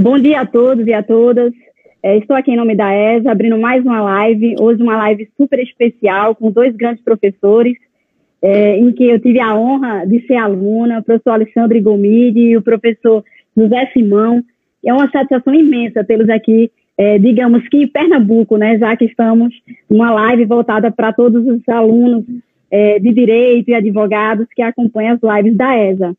Bom dia a todos e a todas. É, estou aqui em nome da ESA, abrindo mais uma live. Hoje, uma live super especial com dois grandes professores, é, em que eu tive a honra de ser aluna, o professor Alexandre Gomide e o professor José Simão. É uma satisfação imensa tê-los aqui, é, digamos que em Pernambuco, né, já que estamos numa live voltada para todos os alunos de direito e advogados que acompanham as lives da ESA.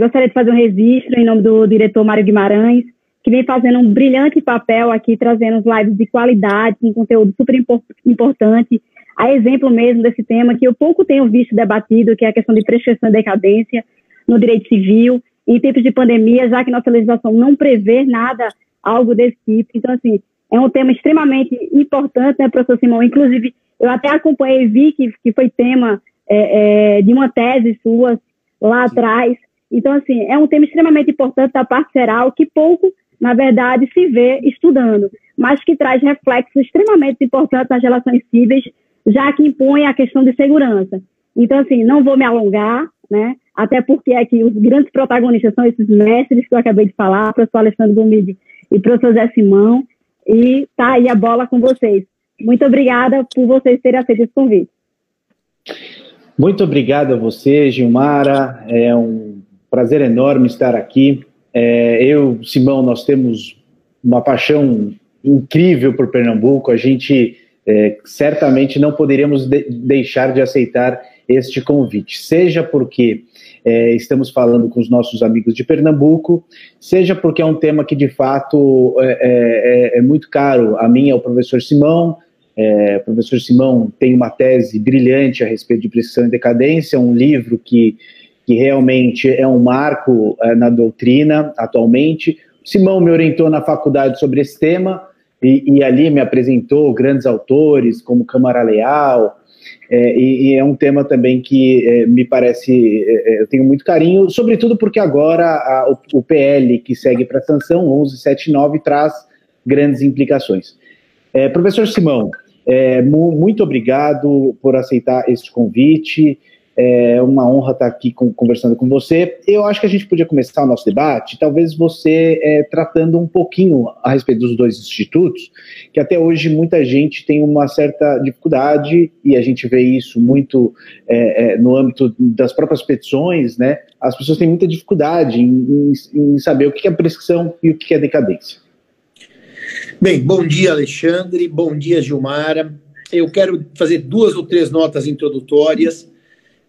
Gostaria de fazer um registro em nome do diretor Mário Guimarães, que vem fazendo um brilhante papel aqui, trazendo lives de qualidade, com conteúdo super importante, a exemplo mesmo desse tema que eu pouco tenho visto debatido, que é a questão de prescrição e decadência no direito civil, em tempos de pandemia, já que nossa legislação não prevê nada, algo desse tipo. Então, assim, é um tema extremamente importante, né, professor Simão? Inclusive, eu até acompanhei, vi que, que foi tema é, é, de uma tese sua lá atrás. Então, assim, é um tema extremamente importante da parte geral, que pouco na verdade, se vê estudando, mas que traz reflexos extremamente importantes nas relações cíveis, já que impõe a questão de segurança. Então, assim, não vou me alongar, né? Até porque aqui os grandes protagonistas são esses mestres que eu acabei de falar, o professor Alessandro Gomide e o professor Zé Simão, e tá aí a bola com vocês. Muito obrigada por vocês terem aceito esse convite. Muito obrigado a você, Gilmara. É um prazer enorme estar aqui. É, eu, Simão, nós temos uma paixão incrível por Pernambuco. A gente é, certamente não poderíamos de deixar de aceitar este convite, seja porque é, estamos falando com os nossos amigos de Pernambuco, seja porque é um tema que de fato é, é, é, é muito caro. A minha é o professor Simão. É, o professor Simão tem uma tese brilhante a respeito de prescrição e decadência, um livro que que realmente é um marco é, na doutrina atualmente. Simão me orientou na faculdade sobre esse tema e, e ali me apresentou grandes autores como Câmara Leal, é, e, e, é um tema também que é, me parece, é, eu tenho muito carinho, sobretudo porque agora a, o, o, PL que segue para a sanção 1179 traz grandes implicações. Professor Simão, mu muito obrigado por aceitar este convite. É uma honra estar aqui conversando com você. Eu acho que a gente podia começar o nosso debate, talvez você é, tratando um pouquinho a respeito dos dois institutos, que até hoje muita gente tem uma certa dificuldade, e a gente vê isso muito é, é, no âmbito das próprias petições, né? As pessoas têm muita dificuldade em, em, em saber o que é prescrição e o que é decadência. Bem, bom dia, Alexandre, bom dia, Gilmara. Eu quero fazer duas ou três notas introdutórias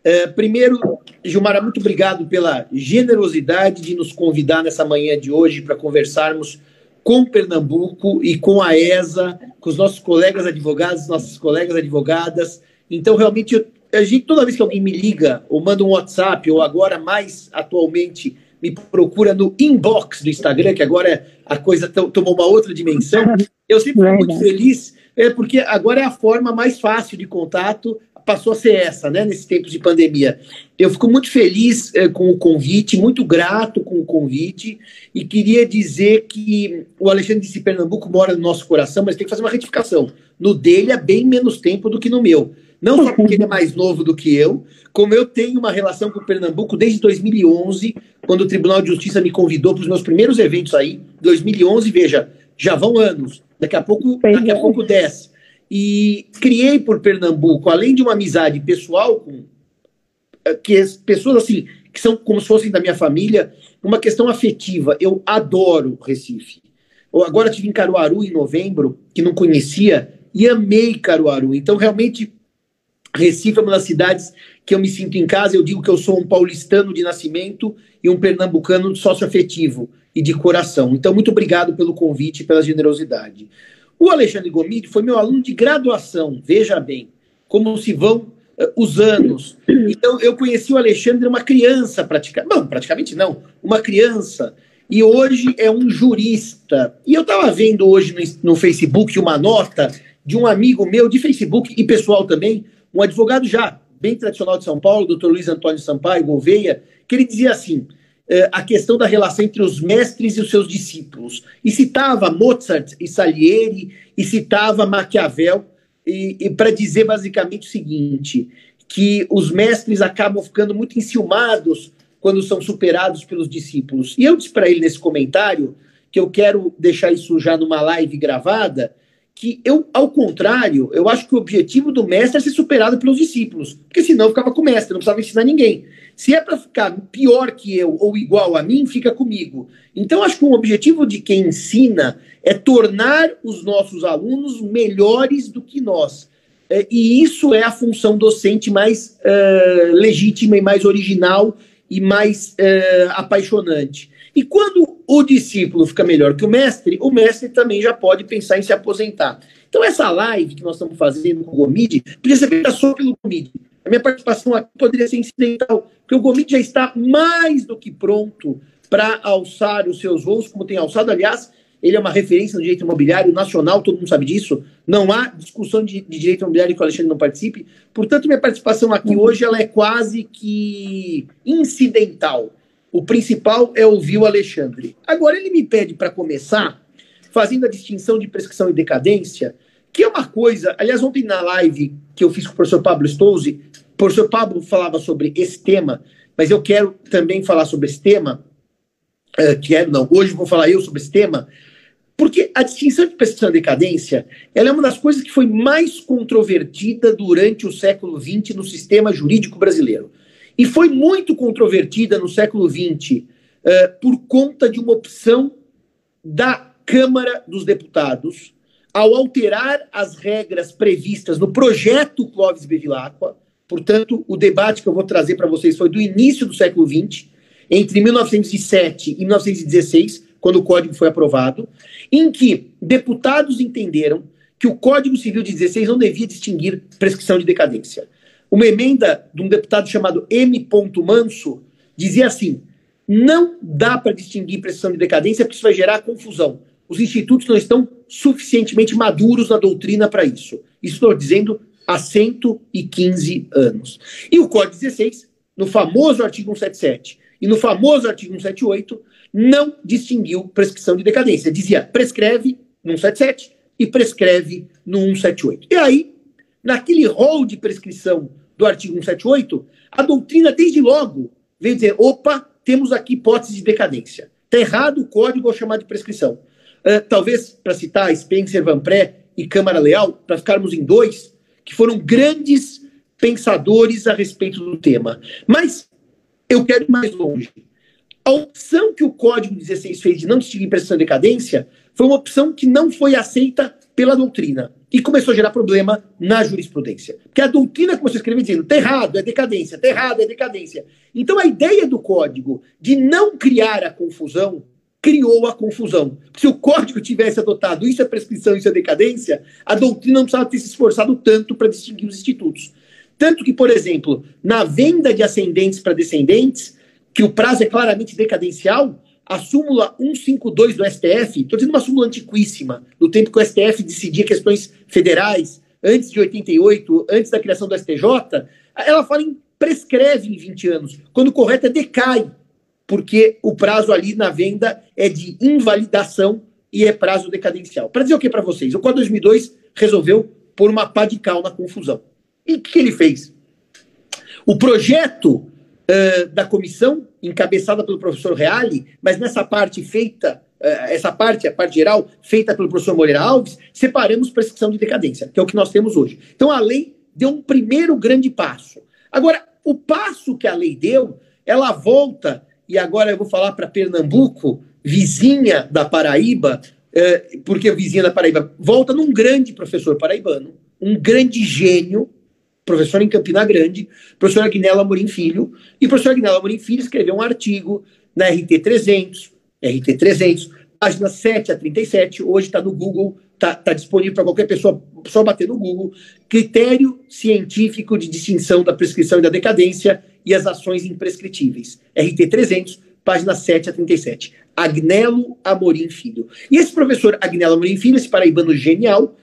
é, primeiro, Gilmara, muito obrigado pela generosidade de nos convidar nessa manhã de hoje para conversarmos com Pernambuco e com a ESA, com os nossos colegas advogados, nossas colegas advogadas. Então, realmente, eu, a gente, toda vez que alguém me liga ou manda um WhatsApp, ou agora mais atualmente me procura no inbox do Instagram, que agora a coisa tomou uma outra dimensão, eu sempre fico muito feliz, é porque agora é a forma mais fácil de contato, passou a ser essa, né, nesses tempos de pandemia. Eu fico muito feliz eh, com o convite, muito grato com o convite, e queria dizer que o Alexandre disse Pernambuco mora no nosso coração, mas tem que fazer uma retificação. No dele é bem menos tempo do que no meu. Não só porque ele é mais novo do que eu, como eu tenho uma relação com Pernambuco desde 2011, quando o Tribunal de Justiça me convidou para os meus primeiros eventos aí. 2011, veja, já vão anos. Daqui a pouco, daqui a pouco desce. E criei por Pernambuco, além de uma amizade pessoal com eh, que as pessoas assim, que são como se fossem da minha família, uma questão afetiva. Eu adoro Recife. Eu agora tive em Caruaru em novembro, que não conhecia, e amei Caruaru. Então, realmente, Recife é uma das cidades que eu me sinto em casa. Eu digo que eu sou um paulistano de nascimento e um pernambucano sócio-afetivo e de coração. Então, muito obrigado pelo convite e pela generosidade. O Alexandre Gomide foi meu aluno de graduação, veja bem, como se vão uh, os anos. Então, eu conheci o Alexandre uma criança, praticamente. Não, praticamente não, uma criança. E hoje é um jurista. E eu estava vendo hoje no, no Facebook uma nota de um amigo meu de Facebook e pessoal também, um advogado já bem tradicional de São Paulo, doutor Luiz Antônio Sampaio Gouveia, que ele dizia assim: eh, a questão da relação entre os mestres e os seus discípulos. E citava Mozart e Salieri, e citava Maquiavel, e, e para dizer basicamente o seguinte: que os mestres acabam ficando muito enciumados quando são superados pelos discípulos. E eu disse para ele nesse comentário que eu quero deixar isso já numa live gravada, que eu, ao contrário, eu acho que o objetivo do mestre é ser superado pelos discípulos, porque senão ficava com o mestre, não precisava ensinar ninguém. Se é para ficar pior que eu ou igual a mim, fica comigo. Então, acho que o objetivo de quem ensina é tornar os nossos alunos melhores do que nós. É, e isso é a função docente mais uh, legítima e mais original e mais uh, apaixonante. E quando o discípulo fica melhor que o mestre, o mestre também já pode pensar em se aposentar. Então, essa live que nós estamos fazendo com o Gomid podia ser feita só pelo Gomid. A minha participação aqui poderia ser incidental, porque o Gomid já está mais do que pronto para alçar os seus voos, como tem alçado. Aliás, ele é uma referência no direito imobiliário nacional, todo mundo sabe disso. Não há discussão de, de direito imobiliário que o Alexandre não participe. Portanto, minha participação aqui hoje ela é quase que incidental. O principal é ouvir o Alexandre. Agora, ele me pede para começar fazendo a distinção de prescrição e decadência, que é uma coisa. Aliás, ontem na live que eu fiz com o professor Pablo Stouzi, o professor Pablo falava sobre esse tema, mas eu quero também falar sobre esse tema. Uh, quero, não, hoje vou falar eu sobre esse tema, porque a distinção de prescrição e decadência ela é uma das coisas que foi mais controvertida durante o século XX no sistema jurídico brasileiro. E foi muito controvertida no século XX eh, por conta de uma opção da Câmara dos Deputados ao alterar as regras previstas no projeto Clóvis Bevilacqua. Portanto, o debate que eu vou trazer para vocês foi do início do século XX, entre 1907 e 1916, quando o Código foi aprovado, em que deputados entenderam que o Código Civil de 16 não devia distinguir prescrição de decadência. Uma emenda de um deputado chamado M. Manso dizia assim: não dá para distinguir prescrição de decadência porque isso vai gerar confusão. Os institutos não estão suficientemente maduros na doutrina para isso. Estou dizendo há 115 anos. E o Código 16, no famoso artigo 177 e no famoso artigo 178, não distinguiu prescrição de decadência. Dizia prescreve no 177 e prescreve no 178. E aí, naquele rol de prescrição do artigo 178, a doutrina, desde logo, veio dizer: opa, temos aqui hipótese de decadência. Está errado o código ao chamar de prescrição. Uh, talvez, para citar Spencer Van Pré e Câmara Leal, para ficarmos em dois, que foram grandes pensadores a respeito do tema. Mas eu quero ir mais longe. A opção que o Código 16 fez de não distinguir prescrição e decadência foi uma opção que não foi aceita pela doutrina e começou a gerar problema na jurisprudência. Porque a doutrina começou a escrever dizendo: tá errado, é decadência, tá errado, é decadência. Então a ideia do código de não criar a confusão criou a confusão. Se o código tivesse adotado isso é prescrição, isso é decadência, a doutrina não precisava ter se esforçado tanto para distinguir os institutos. Tanto que, por exemplo, na venda de ascendentes para descendentes, que o prazo é claramente decadencial, a súmula 152 do STF, estou dizendo uma súmula antiquíssima, do tempo que o STF decidia questões federais, antes de 88, antes da criação do STJ, ela fala em prescreve em 20 anos, quando o correto é decai, porque o prazo ali na venda é de invalidação e é prazo decadencial. Para dizer o que para vocês? O Código 2002 resolveu pôr uma pá de cal na confusão. E o que ele fez? O projeto uh, da comissão, encabeçada pelo professor Reale, mas nessa parte feita, uh, essa parte, a parte geral, feita pelo professor Moreira Alves, separamos prescrição de decadência, que é o que nós temos hoje. Então a lei deu um primeiro grande passo. Agora, o passo que a lei deu, ela volta e agora eu vou falar para Pernambuco, vizinha da Paraíba, é, porque vizinha da Paraíba, volta num grande professor paraibano, um grande gênio, professor em Campina Grande, professor Agnella Amorim Filho, e professor Agnella Amorim Filho escreveu um artigo na RT 300, RT 300, páginas 7 a 37, hoje está no Google, está tá disponível para qualquer pessoa, só bater no Google, critério científico de distinção da prescrição e da decadência e as ações imprescritíveis. RT 300, página 7 a 37. Agnello Amorim Filho. E esse professor Agnello Amorim Filho, esse paraibano genial,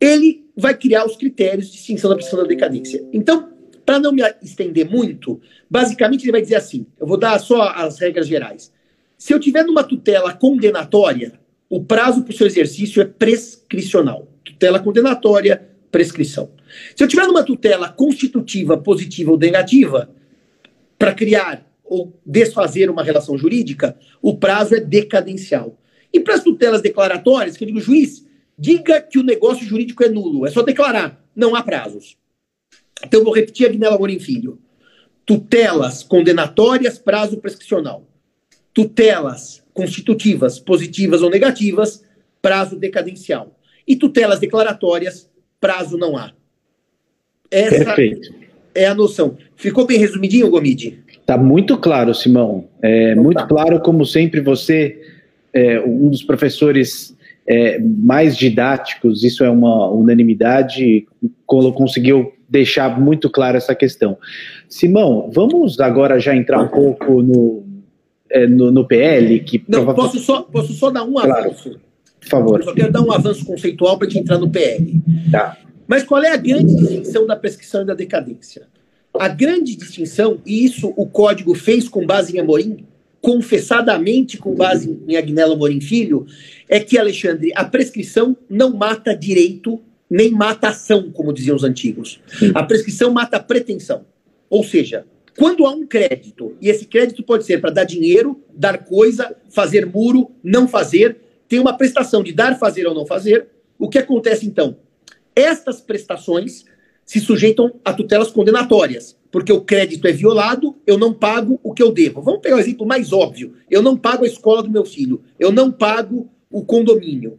ele vai criar os critérios de distinção da prescrição da decadência. Então, para não me estender muito, basicamente ele vai dizer assim: eu vou dar só as regras gerais. Se eu tiver numa tutela condenatória, o prazo para o seu exercício é prescricional. Tutela condenatória, prescrição. Se eu tiver numa tutela constitutiva, positiva ou negativa, para criar ou desfazer uma relação jurídica, o prazo é decadencial. E para as tutelas declaratórias, que eu digo, juiz, diga que o negócio jurídico é nulo, é só declarar, não há prazos. Então, vou repetir a Guinela Morim Filho. Tutelas condenatórias, prazo prescricional. Tutelas constitutivas, positivas ou negativas, prazo decadencial. E tutelas declaratórias, prazo não há. Essa Perfeito. é a noção. Ficou bem resumidinho, Gomide? Está muito claro, Simão. É então, muito tá. claro, como sempre, você, é, um dos professores é, mais didáticos, isso é uma unanimidade, conseguiu deixar muito claro essa questão. Simão, vamos agora já entrar um pouco no, é, no, no, PL? Que Não, provavelmente... posso, só, posso só dar um claro. avanço? Por favor. Eu só quero dar um avanço conceitual para gente entrar no PL. Tá. Mas qual é a grande distinção da prescrição e da decadência? A grande distinção, e isso o código fez com base em Amorim, confessadamente com base em Agnello Amorim Filho, é que, Alexandre, a prescrição não mata direito nem mata ação, como diziam os antigos. A prescrição mata pretensão. Ou seja, quando há um crédito, e esse crédito pode ser para dar dinheiro, dar coisa, fazer muro, não fazer, tem uma prestação de dar, fazer ou não fazer, o que acontece então? Estas prestações se sujeitam a tutelas condenatórias, porque o crédito é violado, eu não pago o que eu devo. Vamos pegar o um exemplo mais óbvio: eu não pago a escola do meu filho, eu não pago o condomínio.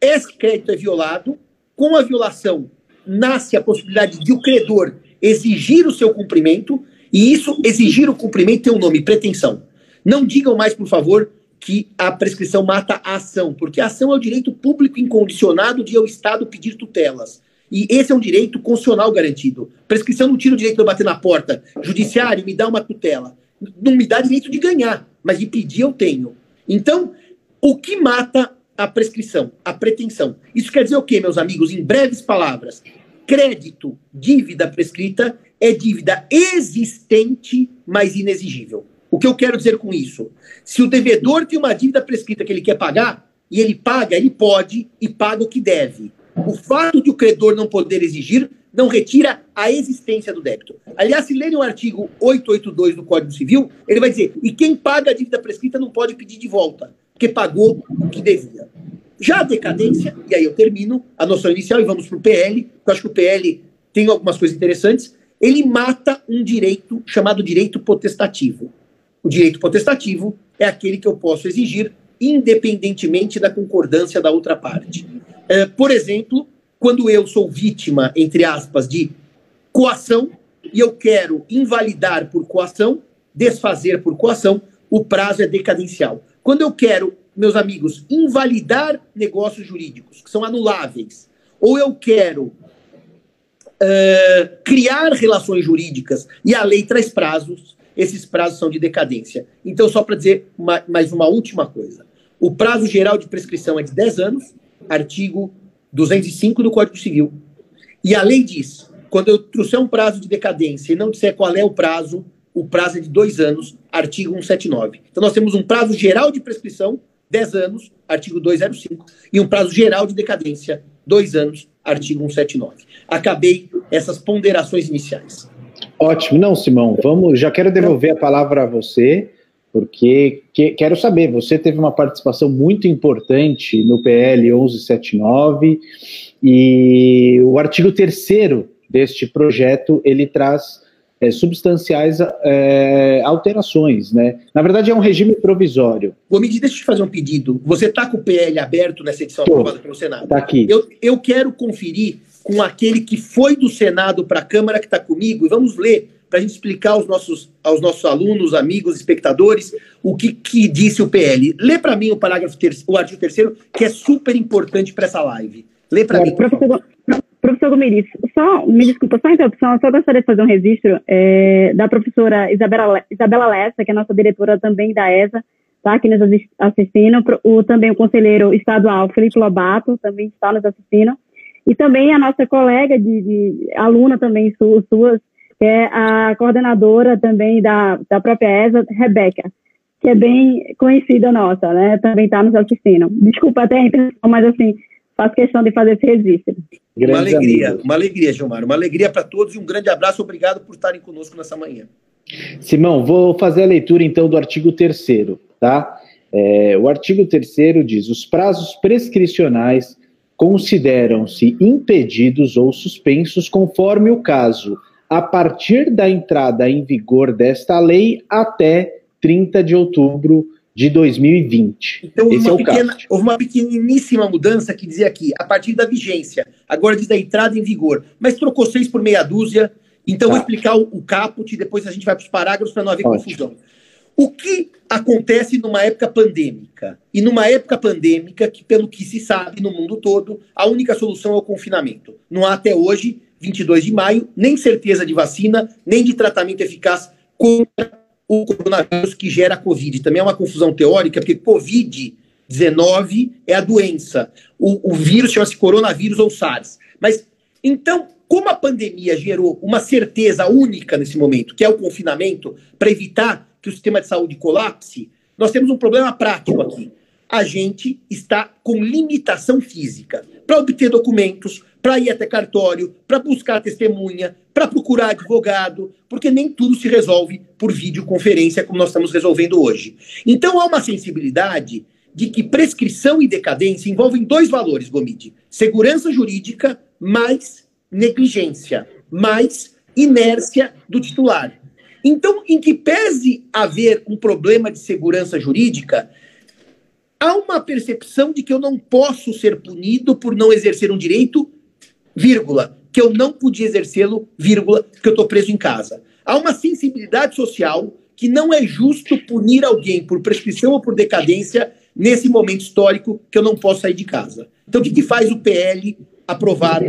Esse crédito é violado, com a violação nasce a possibilidade de o credor exigir o seu cumprimento, e isso, exigir o cumprimento, tem um nome, pretensão. Não digam mais, por favor, que a prescrição mata a ação, porque a ação é o direito público incondicionado de ao Estado pedir tutelas. E esse é um direito constitucional garantido. Prescrição não tira o direito de eu bater na porta. Judiciário me dá uma tutela. Não me dá direito de ganhar, mas de pedir eu tenho. Então, o que mata a prescrição? A pretensão. Isso quer dizer o quê, meus amigos? Em breves palavras. Crédito, dívida prescrita, é dívida existente, mas inexigível. O que eu quero dizer com isso? Se o devedor tem uma dívida prescrita que ele quer pagar, e ele paga, ele pode e paga o que deve. O fato de o credor não poder exigir não retira a existência do débito. Aliás, se lerem o artigo 882 do Código Civil, ele vai dizer: e quem paga a dívida prescrita não pode pedir de volta, porque pagou o que devia. Já a decadência, e aí eu termino a noção inicial e vamos para o PL, porque eu acho que o PL tem algumas coisas interessantes. Ele mata um direito chamado direito potestativo. O direito potestativo é aquele que eu posso exigir independentemente da concordância da outra parte. É, por exemplo, quando eu sou vítima, entre aspas, de coação, e eu quero invalidar por coação, desfazer por coação, o prazo é decadencial. Quando eu quero, meus amigos, invalidar negócios jurídicos que são anuláveis, ou eu quero uh, criar relações jurídicas e a lei traz prazos, esses prazos são de decadência. Então, só para dizer uma, mais uma última coisa: o prazo geral de prescrição é de 10 anos, artigo 205 do Código Civil. E a lei diz: quando eu trouxer um prazo de decadência e não disser qual é o prazo, o prazo é de dois anos, artigo 179. Então nós temos um prazo geral de prescrição, 10 anos, artigo 205, e um prazo geral de decadência, dois anos, artigo 179. Acabei essas ponderações iniciais. Ótimo. Não, Simão, vamos. Já quero devolver a palavra a você porque que, quero saber, você teve uma participação muito importante no PL 1179 e o artigo 3 deste projeto, ele traz é, substanciais é, alterações, né? Na verdade, é um regime provisório. Gomide, deixa eu te fazer um pedido. Você está com o PL aberto nessa edição Tô, aprovada pelo Senado? Está aqui. Eu, eu quero conferir com aquele que foi do Senado para a Câmara, que está comigo, e vamos ler para a gente explicar aos nossos, aos nossos alunos, amigos, espectadores, o que, que disse o PL. Lê para mim o parágrafo terceiro, o artigo terceiro, que é super importante para essa live. Lê para mim. Professor, professor Gomiris, só, me desculpa, só interrupção, só gostaria de fazer um registro é, da professora Isabela, Isabela Lessa, que é nossa diretora também da ESA, tá aqui nos assistindo, o, também o conselheiro estadual Felipe Lobato também está nos assistindo, e também a nossa colega de, de aluna também, suas, que é a coordenadora também da, da própria ESA, Rebeca, que é bem conhecida nossa, né? Também está nos assistindo. Desculpa até a intenção, mas assim, faço questão de fazer esse registro. Uma alegria, uma alegria, Gilmar. Uma alegria para todos e um grande abraço. Obrigado por estarem conosco nessa manhã. Simão, vou fazer a leitura então do artigo 3 tá? É, o artigo 3 diz: os prazos prescricionais consideram-se impedidos ou suspensos conforme o caso, a partir da entrada em vigor desta lei até 30 de outubro de 2020. Então, Esse é o pequena, caso. houve uma pequeníssima mudança que dizia aqui, a partir da vigência. Agora diz da entrada em vigor. Mas trocou seis por meia dúzia. Então, tá. vou explicar o, o caput, depois a gente vai para os parágrafos para não haver Ótimo. confusão. O que acontece numa época pandêmica? E numa época pandêmica, que pelo que se sabe no mundo todo, a única solução é o confinamento. Não há até hoje, 22 de maio, nem certeza de vacina, nem de tratamento eficaz contra o coronavírus que gera a Covid. Também é uma confusão teórica, porque Covid-19 é a doença. O, o vírus chama-se coronavírus ou SARS. Mas, então, como a pandemia gerou uma certeza única nesse momento, que é o confinamento, para evitar que o sistema de saúde colapse, nós temos um problema prático aqui. A gente está com limitação física para obter documentos, para ir até cartório, para buscar testemunha, para procurar advogado, porque nem tudo se resolve por videoconferência como nós estamos resolvendo hoje. Então há uma sensibilidade de que prescrição e decadência envolvem dois valores, Gomide: segurança jurídica mais negligência, mais inércia do titular. Então, em que pese haver um problema de segurança jurídica, há uma percepção de que eu não posso ser punido por não exercer um direito vírgula, que eu não podia exercê-lo, vírgula, porque eu estou preso em casa. Há uma sensibilidade social que não é justo punir alguém por prescrição ou por decadência nesse momento histórico que eu não posso sair de casa. Então, o que, que faz o PL aprovado?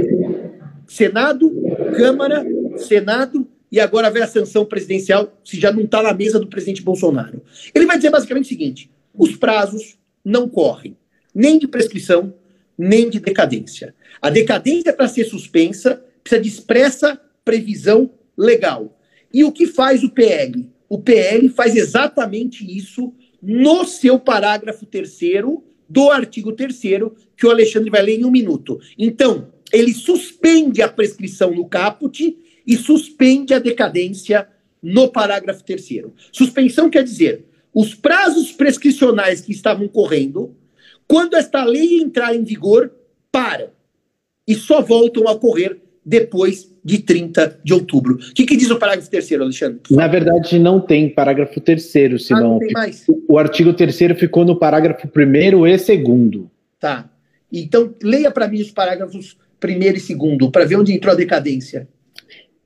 Senado, Câmara, Senado e agora vem a sanção presidencial, se já não está na mesa do presidente Bolsonaro. Ele vai dizer basicamente o seguinte: os prazos não correm, nem de prescrição, nem de decadência. A decadência, para ser suspensa, precisa de expressa previsão legal. E o que faz o PL? O PL faz exatamente isso no seu parágrafo terceiro do artigo terceiro que o Alexandre vai ler em um minuto. Então, ele suspende a prescrição no caput e suspende a decadência no parágrafo terceiro. Suspensão quer dizer os prazos prescricionais que estavam correndo quando esta lei entrar em vigor, para. E só voltam a ocorrer depois de 30 de outubro. O que, que diz o parágrafo terceiro, Alexandre? Na verdade, não tem parágrafo terceiro, Simão. Ah, não tem mais. O artigo terceiro ficou no parágrafo primeiro e segundo. Tá. Então, leia para mim os parágrafos primeiro e segundo, para ver onde entrou a decadência.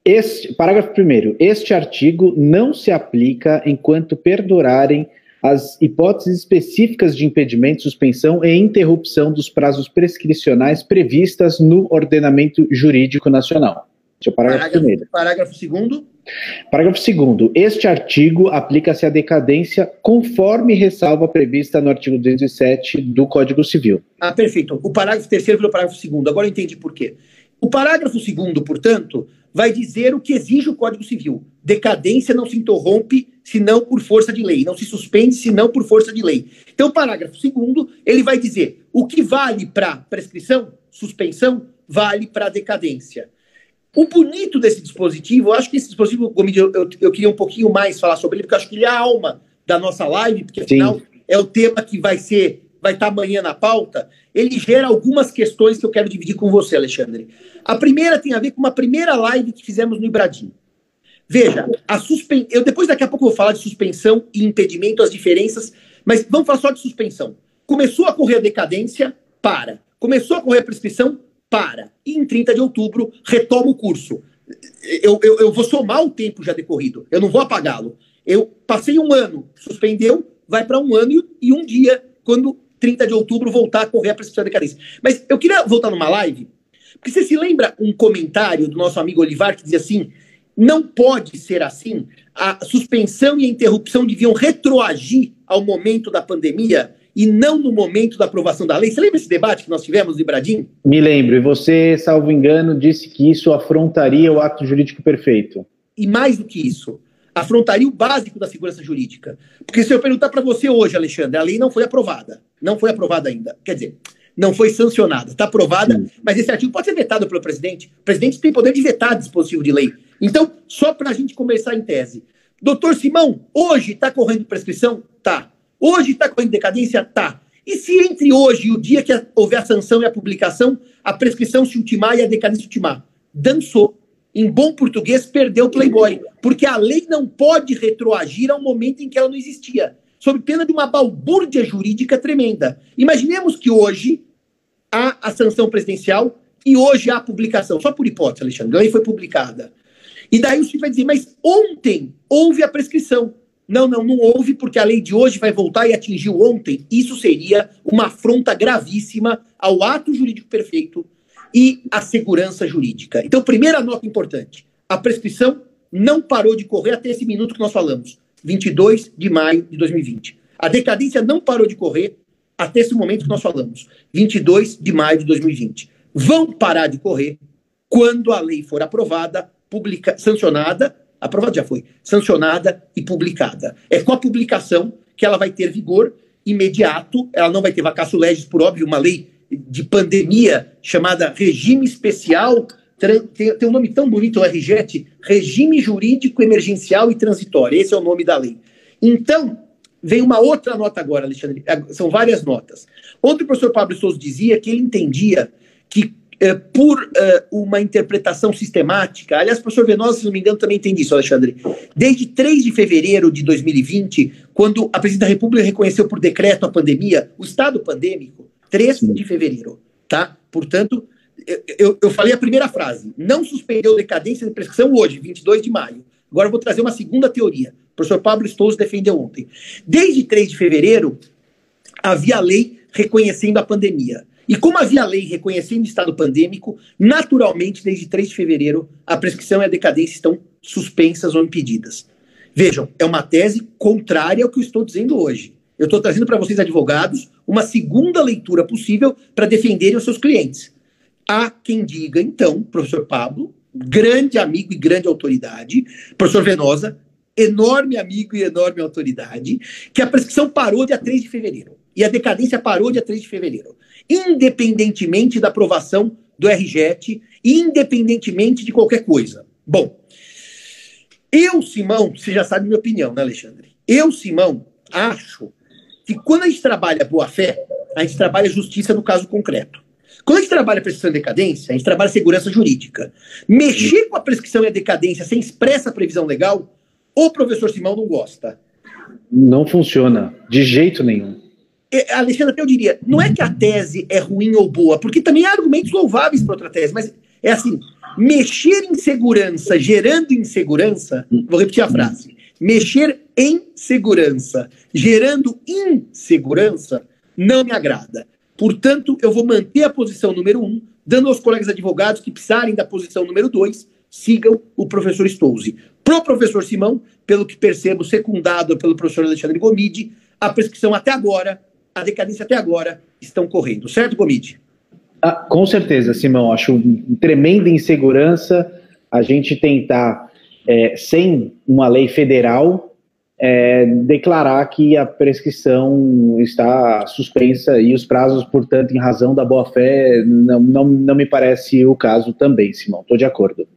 Este, parágrafo primeiro. Este artigo não se aplica enquanto perdurarem as hipóteses específicas de impedimento, suspensão e interrupção dos prazos prescricionais previstas no ordenamento jurídico nacional. Esse é o parágrafo, parágrafo primeiro. Parágrafo segundo. Parágrafo segundo. Este artigo aplica-se à decadência conforme ressalva prevista no artigo 207 do Código Civil. Ah, perfeito. O parágrafo terceiro virou parágrafo segundo. Agora eu entendi por quê. O parágrafo segundo, portanto, vai dizer o que exige o Código Civil. Decadência não se interrompe senão por força de lei, não se suspende senão por força de lei. Então, o parágrafo segundo, ele vai dizer o que vale para prescrição, suspensão, vale para decadência. O bonito desse dispositivo, eu acho que esse dispositivo, eu, eu, eu, queria um pouquinho mais falar sobre ele, porque eu acho que ele é a alma da nossa live, porque afinal Sim. é o tema que vai ser, vai estar amanhã na pauta. Ele gera algumas questões que eu quero dividir com você, Alexandre. A primeira tem a ver com uma primeira live que fizemos no Ibradim. Veja, a suspen... eu depois daqui a pouco vou falar de suspensão e impedimento, as diferenças, mas vamos falar só de suspensão. Começou a correr a decadência, para. Começou a correr a prescrição, para. E em 30 de outubro, retoma o curso. Eu, eu, eu vou somar o tempo já decorrido, eu não vou apagá-lo. Eu passei um ano, suspendeu, vai para um ano e, um dia, quando 30 de outubro voltar a correr a prescrição da decadência. Mas eu queria voltar numa live porque você se lembra um comentário do nosso amigo Olivar que dizia assim: não pode ser assim. A suspensão e a interrupção deviam retroagir ao momento da pandemia e não no momento da aprovação da lei. Você lembra esse debate que nós tivemos Bradim? Me lembro. E você, salvo engano, disse que isso afrontaria o ato jurídico perfeito. E mais do que isso, afrontaria o básico da segurança jurídica. Porque se eu perguntar para você hoje, Alexandre, a lei não foi aprovada. Não foi aprovada ainda. Quer dizer, não foi sancionada. Está aprovada, Sim. mas esse artigo pode ser vetado pelo presidente. O presidente tem poder de vetar dispositivo de lei. Então, só para a gente começar em tese. Doutor Simão, hoje está correndo prescrição? Tá. Hoje está com decadência? Tá. E se entre hoje e o dia que houver a sanção e a publicação, a prescrição se ultimar e a decadência ultimar? Dançou. Em bom português, perdeu o Playboy. Porque a lei não pode retroagir ao momento em que ela não existia. Sob pena de uma balbúrdia jurídica tremenda. Imaginemos que hoje há a sanção presidencial e hoje há a publicação. Só por hipótese, Alexandre. A lei foi publicada. E daí o Chico vai dizer, mas ontem houve a prescrição. Não, não, não houve, porque a lei de hoje vai voltar e atingiu ontem. Isso seria uma afronta gravíssima ao ato jurídico perfeito e à segurança jurídica. Então, primeira nota importante: a prescrição não parou de correr até esse minuto que nós falamos, 22 de maio de 2020. A decadência não parou de correr até esse momento que nós falamos, 22 de maio de 2020. Vão parar de correr quando a lei for aprovada, publica, sancionada aprovada já foi, sancionada e publicada. É com a publicação que ela vai ter vigor imediato, ela não vai ter vacácio legis, por óbvio, uma lei de pandemia chamada Regime Especial, tem, tem um nome tão bonito, o RGET, Regime Jurídico Emergencial e Transitório, esse é o nome da lei. Então, vem uma outra nota agora, Alexandre, são várias notas. Ontem o professor Pablo Souza dizia que ele entendia que é, por é, uma interpretação sistemática. Aliás, o professor Venosa, se não me engano, também tem isso, Alexandre. Desde 3 de fevereiro de 2020, quando a presidente da República reconheceu por decreto a pandemia, o estado pandêmico, 3 de fevereiro, tá? Portanto, eu, eu falei a primeira frase, não suspendeu decadência de prescrição hoje, 22 de maio. Agora eu vou trazer uma segunda teoria. O professor Pablo Stouzo defendeu ontem. Desde 3 de fevereiro, havia lei reconhecendo a pandemia. E como havia lei reconhecendo o estado pandêmico, naturalmente, desde 3 de fevereiro, a prescrição e a decadência estão suspensas ou impedidas. Vejam, é uma tese contrária ao que eu estou dizendo hoje. Eu estou trazendo para vocês, advogados, uma segunda leitura possível para defenderem os seus clientes. Há quem diga, então, professor Pablo, grande amigo e grande autoridade, professor Venosa, enorme amigo e enorme autoridade, que a prescrição parou dia 3 de fevereiro e a decadência parou dia 3 de fevereiro independentemente da aprovação do RJET, independentemente de qualquer coisa. Bom, eu, Simão, você já sabe minha opinião, né, Alexandre? Eu, Simão, acho que quando a gente trabalha boa-fé, a gente trabalha justiça no caso concreto. Quando a gente trabalha prescrição e decadência, a gente trabalha segurança jurídica. Mexer com a prescrição e a decadência sem expressa previsão legal, o professor Simão não gosta. Não funciona, de jeito nenhum. Alexandre, eu diria, não é que a tese é ruim ou boa, porque também há argumentos louváveis para outra tese, mas é assim, mexer em segurança gerando insegurança, vou repetir a frase, mexer em segurança gerando insegurança não me agrada. Portanto, eu vou manter a posição número um, dando aos colegas advogados que precisarem da posição número dois, sigam o professor Stouze. Pro professor Simão, pelo que percebo, secundado pelo professor Alexandre Gomide, a prescrição até agora a decadência até agora estão correndo, certo, Gomide? Ah, com certeza, Simão. Acho tremenda insegurança a gente tentar, é, sem uma lei federal, é, declarar que a prescrição está suspensa e os prazos, portanto, em razão da boa-fé, não, não, não me parece o caso também, Simão. Estou de acordo.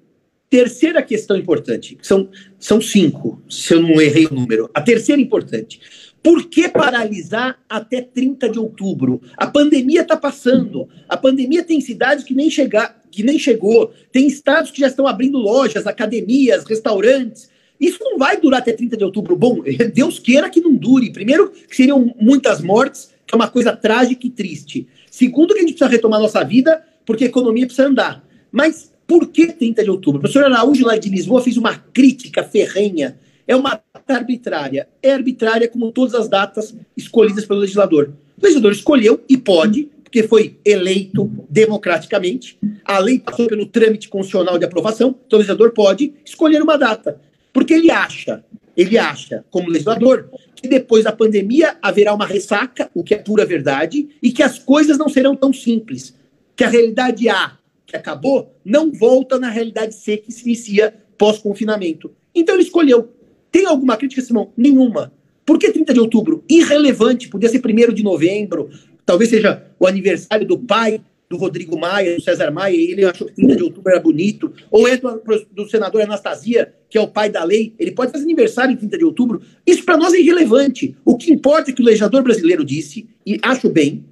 Terceira questão importante, são, são cinco, se eu não errei o número. A terceira importante. Por que paralisar até 30 de outubro? A pandemia está passando. A pandemia tem cidades que nem, chegar, que nem chegou. Tem estados que já estão abrindo lojas, academias, restaurantes. Isso não vai durar até 30 de outubro. Bom, Deus queira que não dure. Primeiro, que seriam muitas mortes, que é uma coisa trágica e triste. Segundo, que a gente precisa retomar nossa vida, porque a economia precisa andar. Mas por que 30 de outubro? O professor Araújo, lá de Lisboa, fez uma crítica ferrenha é uma data arbitrária. É arbitrária como todas as datas escolhidas pelo legislador. O legislador escolheu e pode, porque foi eleito democraticamente, a lei passou pelo trâmite constitucional de aprovação, então o legislador pode escolher uma data. Porque ele acha, ele acha, como legislador, que depois da pandemia haverá uma ressaca, o que é pura verdade, e que as coisas não serão tão simples. Que a realidade A, que acabou, não volta na realidade C, que se inicia pós-confinamento. Então ele escolheu tem alguma crítica, Simão? Nenhuma. Por que 30 de outubro? Irrelevante, podia ser 1 de novembro, talvez seja o aniversário do pai do Rodrigo Maia, do César Maia, ele achou que 30 de outubro era bonito, ou é do, do, senador Anastasia, que é o pai da lei, ele pode fazer aniversário em 30 de outubro. Isso para nós é irrelevante. O que importa é que o legislador brasileiro disse, e acho bem,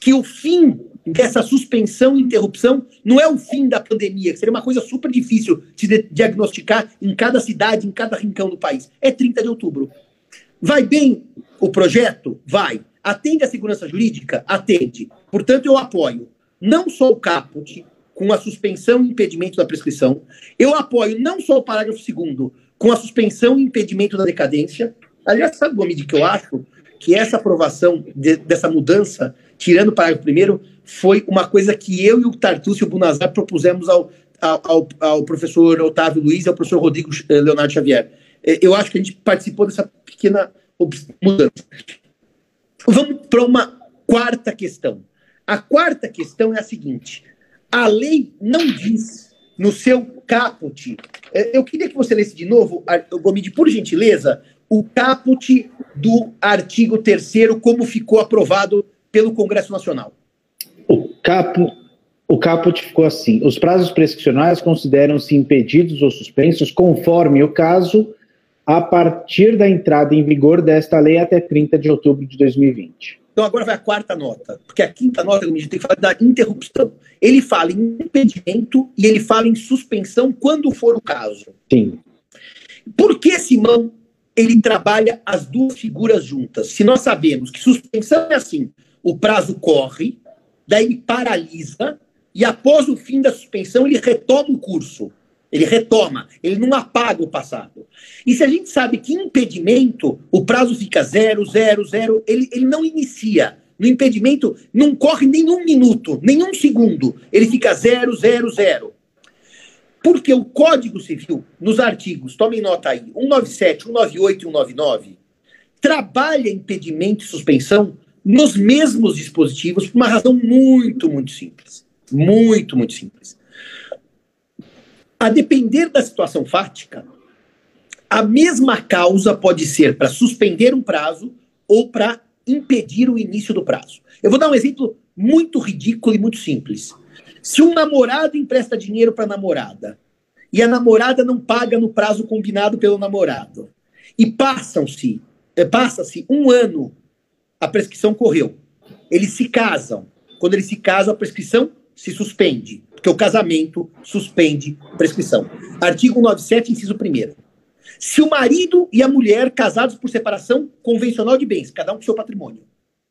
que o fim dessa suspensão e interrupção não é o fim da pandemia, que seria uma coisa super difícil de diagnosticar em cada cidade, em cada rincão do país. É 30 de outubro. Vai bem o projeto? Vai. Atende a segurança jurídica? Atende. Portanto, eu apoio não só o caput, com a suspensão e impedimento da prescrição, eu apoio não só o parágrafo 2 com a suspensão e impedimento da decadência. Aliás, sabe, Gomide, que eu acho que essa aprovação de, dessa mudança, tirando o parágrafo primeiro, foi uma coisa que eu e o Tartucci e o Bunazar propusemos ao, ao, ao, professor Otávio Luiz e ao professor Rodrigo eh, Leonardo Xavier. Eh, eu acho que a gente participou dessa pequena mudança. Vamos para uma quarta questão. A quarta questão é a seguinte: a lei não diz no seu caput. É, eu queria que você lesse de novo, Gomide, por gentileza, o caput do artigo 3 como ficou aprovado pelo Congresso Nacional. O capo o caput ficou assim: os prazos prescricionais consideram-se impedidos ou suspensos conforme o caso a partir da entrada em vigor desta lei até 30 de outubro de 2020. Então agora vai a quarta nota, porque a quinta nota a gente tem que falar da interrupção. Ele fala em impedimento e ele fala em suspensão quando for o caso. Sim. Por que, Simão, ele trabalha as duas figuras juntas? Se nós sabemos que suspensão é assim, o prazo corre, daí ele paralisa, e após o fim da suspensão ele retoma o curso. Ele retoma, ele não apaga o passado. E se a gente sabe que impedimento, o prazo fica zero, zero, zero, ele, ele não inicia. No impedimento, não corre nenhum minuto, nenhum segundo. Ele fica zero, zero, zero. Porque o Código Civil, nos artigos, tomem nota aí, 197, 198 e 199, trabalha impedimento e suspensão nos mesmos dispositivos por uma razão muito, muito simples. Muito, muito simples. A depender da situação fática, a mesma causa pode ser para suspender um prazo ou para impedir o início do prazo. Eu vou dar um exemplo muito ridículo e muito simples. Se um namorado empresta dinheiro para a namorada e a namorada não paga no prazo combinado pelo namorado e passam-se, eh, passa-se um ano, a prescrição correu. Eles se casam. Quando eles se casam, a prescrição se suspende porque o casamento suspende prescrição. Artigo 197, inciso 1. Se o marido e a mulher casados por separação convencional de bens, cada um com seu patrimônio,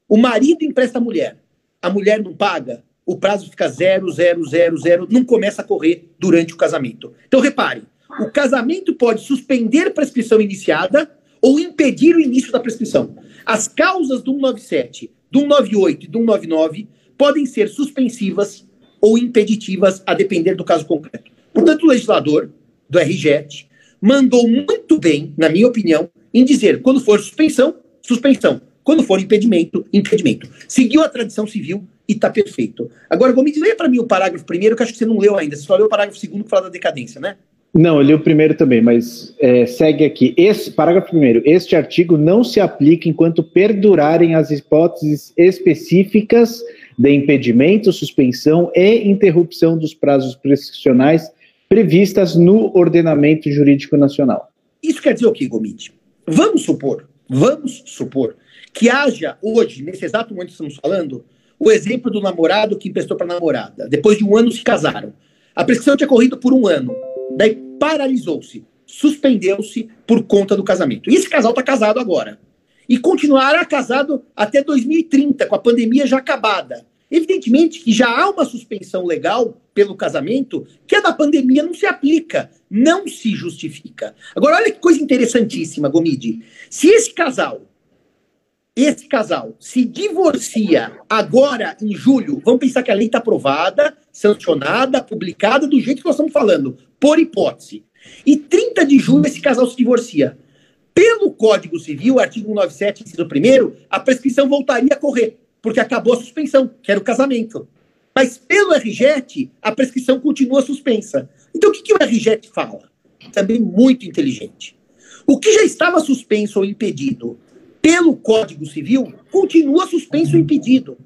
o marido empresta a mulher, a mulher não paga, o prazo fica zero, zero, zero, zero, não começa a correr durante o casamento. Então repare, o casamento pode suspender prescrição iniciada ou impedir o início da prescrição. As causas do 197, do 198 e do 199 podem ser suspensivas ou impeditivas, a depender do caso concreto. Portanto, o legislador do RJET mandou muito bem, na minha opinião, em dizer quando for suspensão, suspensão. Quando for impedimento, impedimento. Seguiu a tradição civil e está perfeito. Agora, Gomes, leia para mim o parágrafo primeiro, que acho que você não leu ainda. Você só leu o parágrafo segundo que fala da decadência, né? Não, eu li o primeiro também, mas é, segue aqui. Esse parágrafo primeiro. Este artigo não se aplica enquanto perdurarem as hipóteses específicas de impedimento, suspensão e interrupção dos prazos prescricionais previstas no ordenamento jurídico nacional. Isso quer dizer o que, Gomide? Vamos supor, vamos supor que haja hoje, nesse exato momento que estamos falando, o exemplo do namorado que emprestou para a namorada. Depois de um ano se casaram. A prescrição tinha corrido por um ano. Daí paralisou-se, suspendeu-se por conta do casamento. E esse casal está casado agora e continuará casado até 2030, com a pandemia já acabada. Evidentemente que já há uma suspensão legal pelo casamento que a da pandemia não se aplica, não se justifica. Agora, olha que coisa interessantíssima, Gomide. Se esse casal, esse casal, se divorcia agora em julho, vamos pensar que a lei está aprovada, sancionada, publicada, do jeito que nós estamos falando, por hipótese. E 30 de julho esse casal se divorcia. Pelo Código Civil, artigo 197, inciso 1, a prescrição voltaria a correr, porque acabou a suspensão, que era o casamento. Mas pelo RJET, a prescrição continua suspensa. Então o que, que o RJET fala? Também muito inteligente. O que já estava suspenso ou impedido pelo Código Civil continua suspenso ou impedido.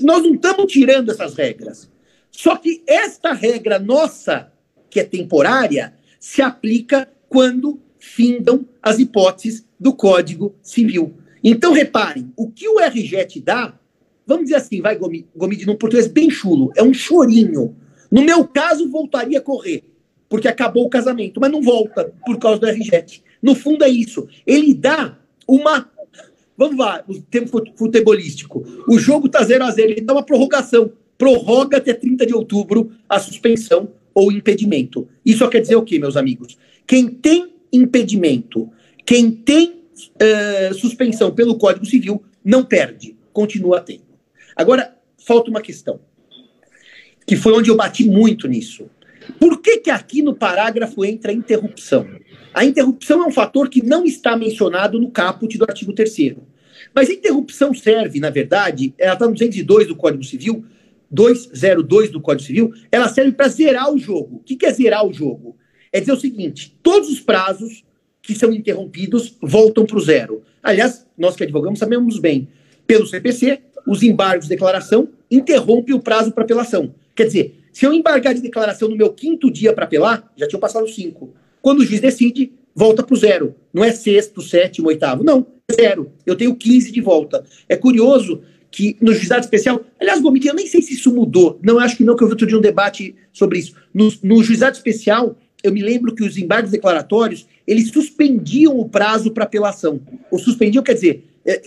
Nós não estamos tirando essas regras. Só que esta regra nossa, que é temporária, se aplica quando findam as hipóteses do Código Civil. Então, reparem, o que o te dá, vamos dizer assim, vai, Gomide, num português bem chulo, é um chorinho. No meu caso, voltaria a correr, porque acabou o casamento, mas não volta por causa do RG. No fundo, é isso. Ele dá uma. Vamos lá, o tempo futebolístico. O jogo está 0 a 0 ele dá uma prorrogação. Prorroga até 30 de outubro a suspensão ou impedimento. Isso quer dizer o quê, meus amigos? Quem tem impedimento, quem tem uh, suspensão pelo Código Civil, não perde, continua tendo. Agora, falta uma questão, que foi onde eu bati muito nisso. Por que, que aqui no parágrafo entra a interrupção? A interrupção é um fator que não está mencionado no caput do artigo 3 Mas a interrupção serve, na verdade, ela está no 202 do Código Civil, 202 do Código Civil, ela serve para zerar o jogo. O que, é zerar o jogo? É dizer o seguinte: todos os prazos que são interrompidos voltam para o zero. Aliás, nós que advogamos sabemos bem, pelo CPC, os embargos de declaração interrompem o prazo para apelação. Quer dizer, se eu embargar de declaração no meu quinto dia para apelar, já tinham passado cinco. Quando o juiz decide, volta para o zero. Não é sexto, sétimo, oitavo. Não, é zero. Eu tenho 15 de volta. É curioso que no juizado especial, aliás, Gomiti, eu nem sei se isso mudou. Não, acho que não, que eu vi outro dia um debate sobre isso. No, no juizado especial, eu me lembro que os embargos declaratórios, eles suspendiam o prazo para apelação. Ou suspendiam, quer dizer... É,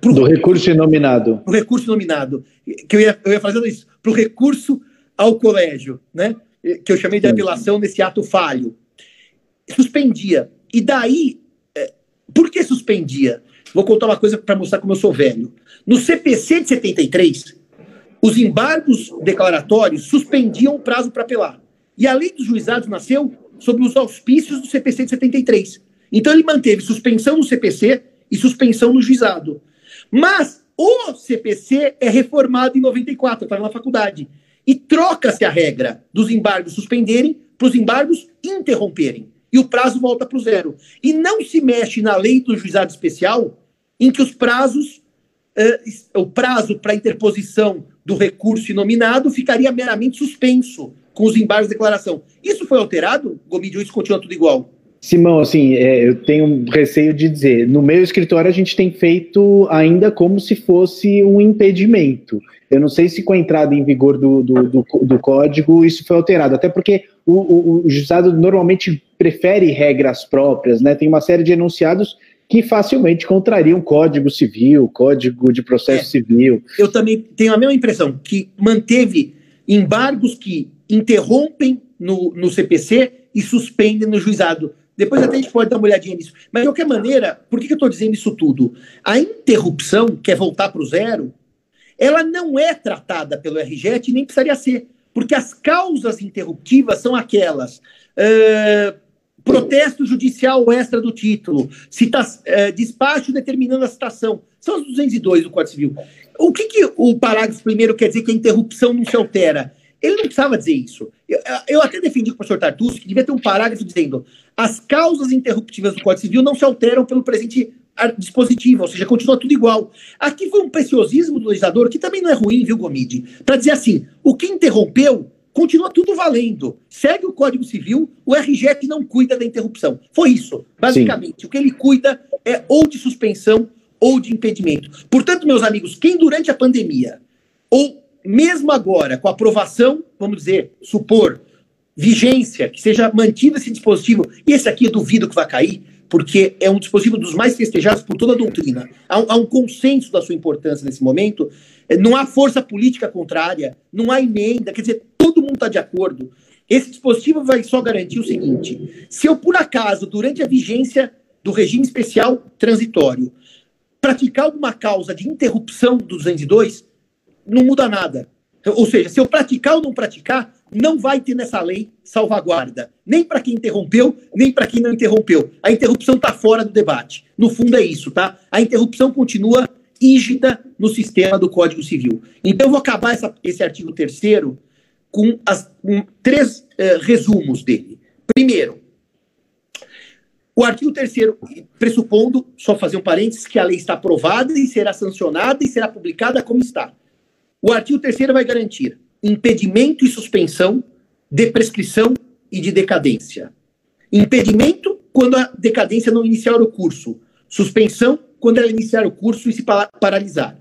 pro, Do recurso inominado. Para o recurso inominado. Que eu ia, eu ia fazendo isso. Para o recurso ao colégio, né? Que eu chamei de apelação nesse ato falho suspendia. E daí, é, por que suspendia? Vou contar uma coisa para mostrar como eu sou velho. No CPC de 73, os embargos declaratórios suspendiam o prazo para apelar. E a lei dos juizados nasceu sob os auspícios do CPC de 73. Então ele manteve suspensão no CPC e suspensão no juizado. Mas o CPC é reformado em 94, está na faculdade. E troca-se a regra dos embargos suspenderem para os embargos interromperem e o prazo volta para o zero. E não se mexe na lei do juizado especial em que os prazos, uh, o prazo para interposição do recurso inominado ficaria meramente suspenso com os embargos de declaração. Isso foi alterado? Gomidio, isso continua tudo igual? Simão, assim, é, eu tenho receio de dizer, no meu escritório a gente tem feito ainda como se fosse um impedimento. Eu não sei se com a entrada em vigor do, do, do, do código isso foi alterado, até porque o, o, o juizado normalmente prefere regras próprias, né? Tem uma série de enunciados que facilmente contrariam Código Civil, Código de Processo é, Civil. Eu também tenho a mesma impressão, que manteve embargos que interrompem no, no CPC e suspendem no juizado. Depois até a gente pode dar uma olhadinha nisso. Mas, de qualquer maneira, por que, que eu estou dizendo isso tudo? A interrupção, que é voltar para o zero, ela não é tratada pelo RGET nem precisaria ser, porque as causas interruptivas são aquelas. Uh, protesto judicial extra do título, cita, uh, despacho determinando a citação. São os 202 do Código Civil. O que, que o parágrafo primeiro quer dizer que a interrupção não se altera? Ele não precisava dizer isso. Eu, eu até defendi com o professor Tartucci que devia ter um parágrafo dizendo as causas interruptivas do Código Civil não se alteram pelo presente dispositiva, ou seja, continua tudo igual. Aqui foi um preciosismo do legislador, que também não é ruim, viu, Gomide? Para dizer assim, o que interrompeu, continua tudo valendo. Segue o Código Civil, o RG que não cuida da interrupção. Foi isso, basicamente. Sim. O que ele cuida é ou de suspensão ou de impedimento. Portanto, meus amigos, quem durante a pandemia, ou mesmo agora, com a aprovação, vamos dizer, supor, vigência, que seja mantido esse dispositivo, e esse aqui eu duvido que vai cair, porque é um dispositivo dos mais festejados por toda a doutrina. Há, há um consenso da sua importância nesse momento. É, não há força política contrária, não há emenda, quer dizer, todo mundo está de acordo. Esse dispositivo vai só garantir o seguinte: se eu, por acaso, durante a vigência do regime especial transitório, praticar alguma causa de interrupção do 202, não muda nada. Ou seja, se eu praticar ou não praticar, não vai ter nessa lei salvaguarda, nem para quem interrompeu, nem para quem não interrompeu. A interrupção está fora do debate. No fundo é isso, tá? A interrupção continua rígida no sistema do Código Civil. Então eu vou acabar essa, esse artigo terceiro com, as, com três eh, resumos dele. Primeiro, o artigo terceiro, pressupondo, só fazer um parênteses, que a lei está aprovada e será sancionada e será publicada como está. O artigo 3 vai garantir impedimento e suspensão de prescrição e de decadência. Impedimento quando a decadência não iniciar o curso. Suspensão quando ela iniciar o curso e se paralisar.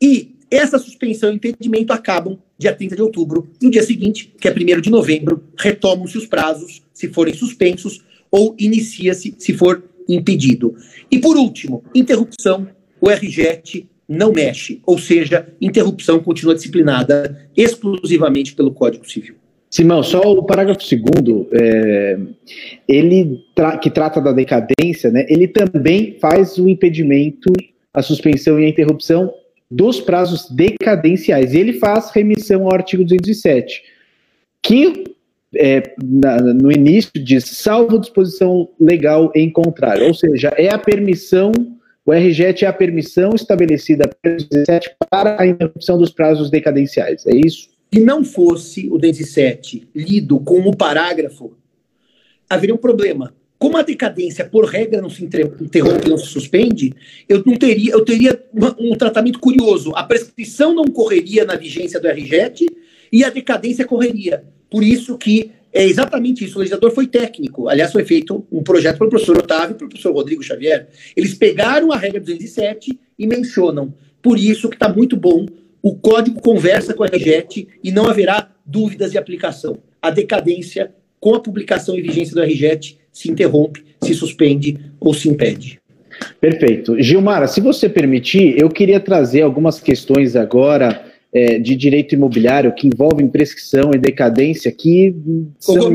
E essa suspensão e impedimento acabam dia 30 de outubro. No dia seguinte, que é 1 de novembro, retomam-se os prazos, se forem suspensos, ou inicia-se, se for impedido. E por último, interrupção, o RJET não mexe, ou seja, interrupção continua disciplinada exclusivamente pelo Código Civil. Simão, só o parágrafo segundo, é, ele tra que trata da decadência, né, ele também faz o impedimento, a suspensão e a interrupção dos prazos decadenciais. Ele faz remissão ao artigo 207, que é, na, no início diz salvo disposição legal em contrário, ou seja, é a permissão, o RJET é a permissão estabelecida pelo 17 para a interrupção dos prazos decadenciais, é isso? Se não fosse o 17 lido com o parágrafo, haveria um problema. Como a decadência, por regra, não se interrompe, não se suspende, eu não teria, eu teria um tratamento curioso. A prescrição não correria na vigência do RJET e a decadência correria. Por isso que é exatamente isso. O legislador foi técnico. Aliás, foi feito um projeto pelo professor Otávio e pelo professor Rodrigo Xavier. Eles pegaram a regra 207 e mencionam. Por isso que está muito bom. O código conversa com a RJET e não haverá dúvidas de aplicação. A decadência, com a publicação e vigência do RJET, se interrompe, se suspende ou se impede. Perfeito. Gilmara, se você permitir, eu queria trazer algumas questões agora é, de direito imobiliário que envolvem prescrição e decadência que. São...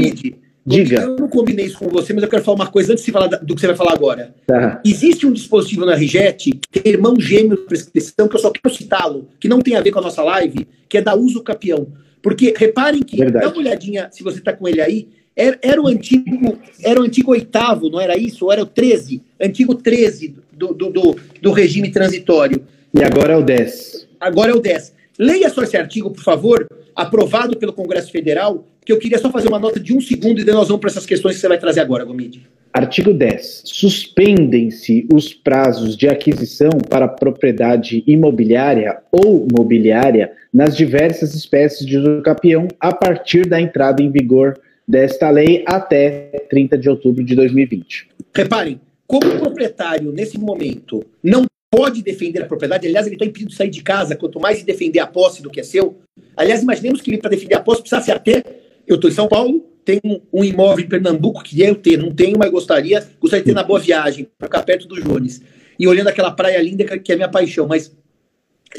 Diga. Eu não combinei isso com você, mas eu quero falar uma coisa antes de falar do que você vai falar agora. Tá. Existe um dispositivo no RJET, que é irmão gêmeo de prescrição, que eu só quero citá-lo, que não tem a ver com a nossa live, que é da uso capião. Porque reparem que, Verdade. dá uma olhadinha, se você está com ele aí, era, era, o antigo, era o antigo oitavo, não era isso? Ou era o 13? Antigo 13 do, do, do, do regime transitório. E agora é o 10. Agora é o 10. Leia só esse artigo, por favor, aprovado pelo Congresso Federal, que eu queria só fazer uma nota de um segundo e daí nós vamos para essas questões que você vai trazer agora, Gomide. Artigo 10. Suspendem-se os prazos de aquisição para propriedade imobiliária ou mobiliária nas diversas espécies de usucapião a partir da entrada em vigor desta lei até 30 de outubro de 2020. Reparem, como o proprietário, nesse momento, não pode defender a propriedade, aliás, ele está impedido de sair de casa, quanto mais de defender a posse do que é seu. Aliás, imaginemos que ele, para defender a posse, precisasse até. Eu estou em São Paulo, tenho um imóvel em Pernambuco, que eu ter, não tenho, mas gostaria, gostaria de ter na Boa Viagem, para ficar perto do Jones. E olhando aquela praia linda que é minha paixão. Mas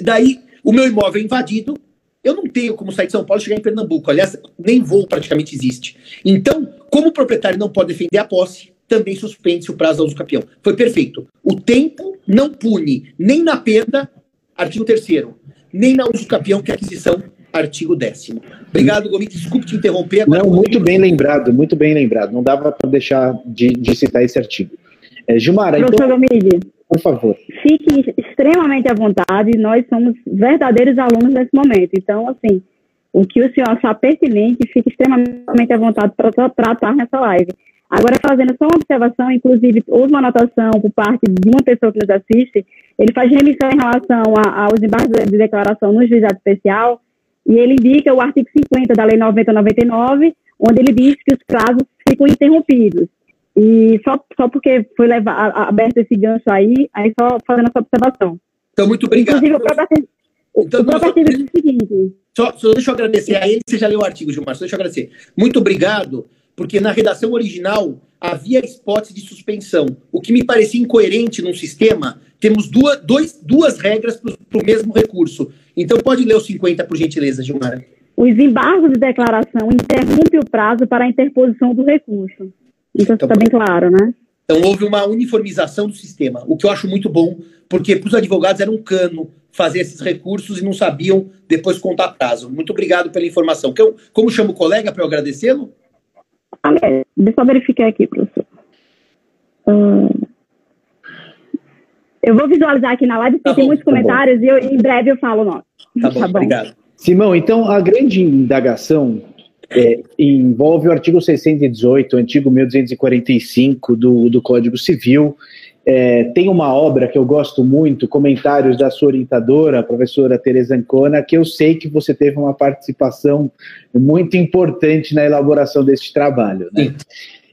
daí, o meu imóvel é invadido, eu não tenho como sair de São Paulo e chegar em Pernambuco. Aliás, nem voo praticamente existe. Então, como o proprietário não pode defender a posse, também suspende-se o prazo da uso capião. Foi perfeito. O tempo não pune nem na perda, artigo 3 nem na uso capião, que é aquisição, artigo 10 Obrigado, Gomes. Desculpe te interromper. Agora não, muito bem lembrado, muito bem lembrado. Não dava para deixar de, de, citar esse artigo. É, Gilmara, Professor então... Gomide, por favor. Fique extremamente à vontade, nós somos verdadeiros alunos nesse momento. Então, assim, o que o senhor achar pertinente, fique extremamente à vontade para tratar nessa live. Agora, fazendo só uma observação, inclusive, houve uma anotação por parte de uma pessoa que nos assiste, ele faz remissão em relação a, aos embargos de declaração no juizado especial, e ele indica o artigo 50 da Lei 9099, onde ele diz que os prazos ficam interrompidos. E só, só porque foi levar, aberto esse gancho aí, aí só fazendo essa observação. Então, muito obrigado. Inclusive, o próprio então, o próprio artigo diz o seguinte... Só, só deixa eu agradecer a ele, você já leu o artigo, Gilmar, só deixa eu agradecer. Muito obrigado, porque na redação original havia spots de suspensão, o que me parecia incoerente num sistema. Temos duas, dois, duas regras para o mesmo recurso. Então, pode ler o 50, por gentileza, Gilmar. Os embargos de declaração interrompem o prazo para a interposição do recurso. Então, está bem claro, né? Então, houve uma uniformização do sistema, o que eu acho muito bom, porque para os advogados era um cano fazer esses recursos e não sabiam depois contar prazo. Muito obrigado pela informação. Como chama o colega para eu agradecê-lo? Deixa eu só verificar aqui, professor. Uh, eu vou visualizar aqui na live, porque tá tem bom, muitos tá comentários bom. e eu, em breve eu falo o nome. Tá bom, tá bom, obrigado. Simão, então a grande indagação é, envolve o artigo 618, o antigo 1245 do, do Código Civil, é, tem uma obra que eu gosto muito, comentários da sua orientadora, a professora Teresa Ancona, que eu sei que você teve uma participação muito importante na elaboração desse trabalho. Né?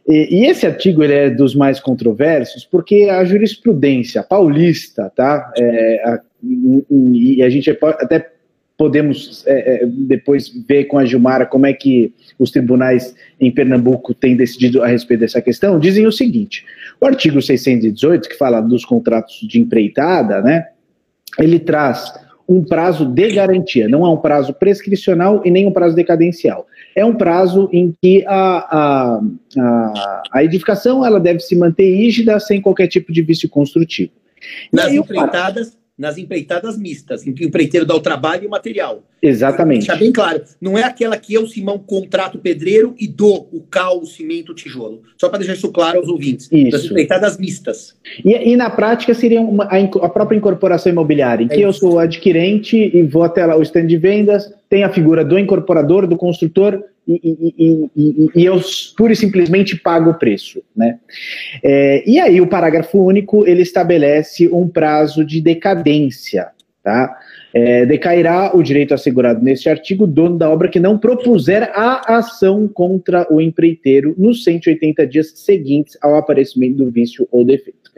E, e, esse artigo é dos mais controversos porque a jurisprudência paulista, tá? É, a, e a gente até podemos é, é, depois ver com a Gilmara como é que os tribunais em Pernambuco têm decidido a respeito dessa questão, dizem o seguinte: o artigo 618, que fala dos contratos de empreitada, né, ele traz um prazo de garantia, não é um prazo prescricional e nem um prazo decadencial. É um prazo em que a, a, a, a edificação ela deve se manter rígida sem qualquer tipo de vício construtivo. Nas empreitadas, nas empreitadas mistas, em que o empreiteiro dá o trabalho e o material. Exatamente. Deixar bem claro, não é aquela que eu, Simão, contrato o pedreiro e dou o cal, o cimento, o tijolo. Só para deixar isso claro aos ouvintes. Isso. Das empreitadas mistas. E, e na prática seria uma, a, a, própria incorporação imobiliária, em que é eu sou adquirente e vou até lá o stand de vendas, tem a figura do incorporador, do construtor, e, e, e, e, eu pura e simplesmente pago o preço, né? É, e aí o parágrafo único ele estabelece um prazo de decadência, tá? É, decairá o direito assegurado neste artigo dono da obra que não propuser a ação contra o empreiteiro nos 180 dias seguintes ao aparecimento do vício ou defeito.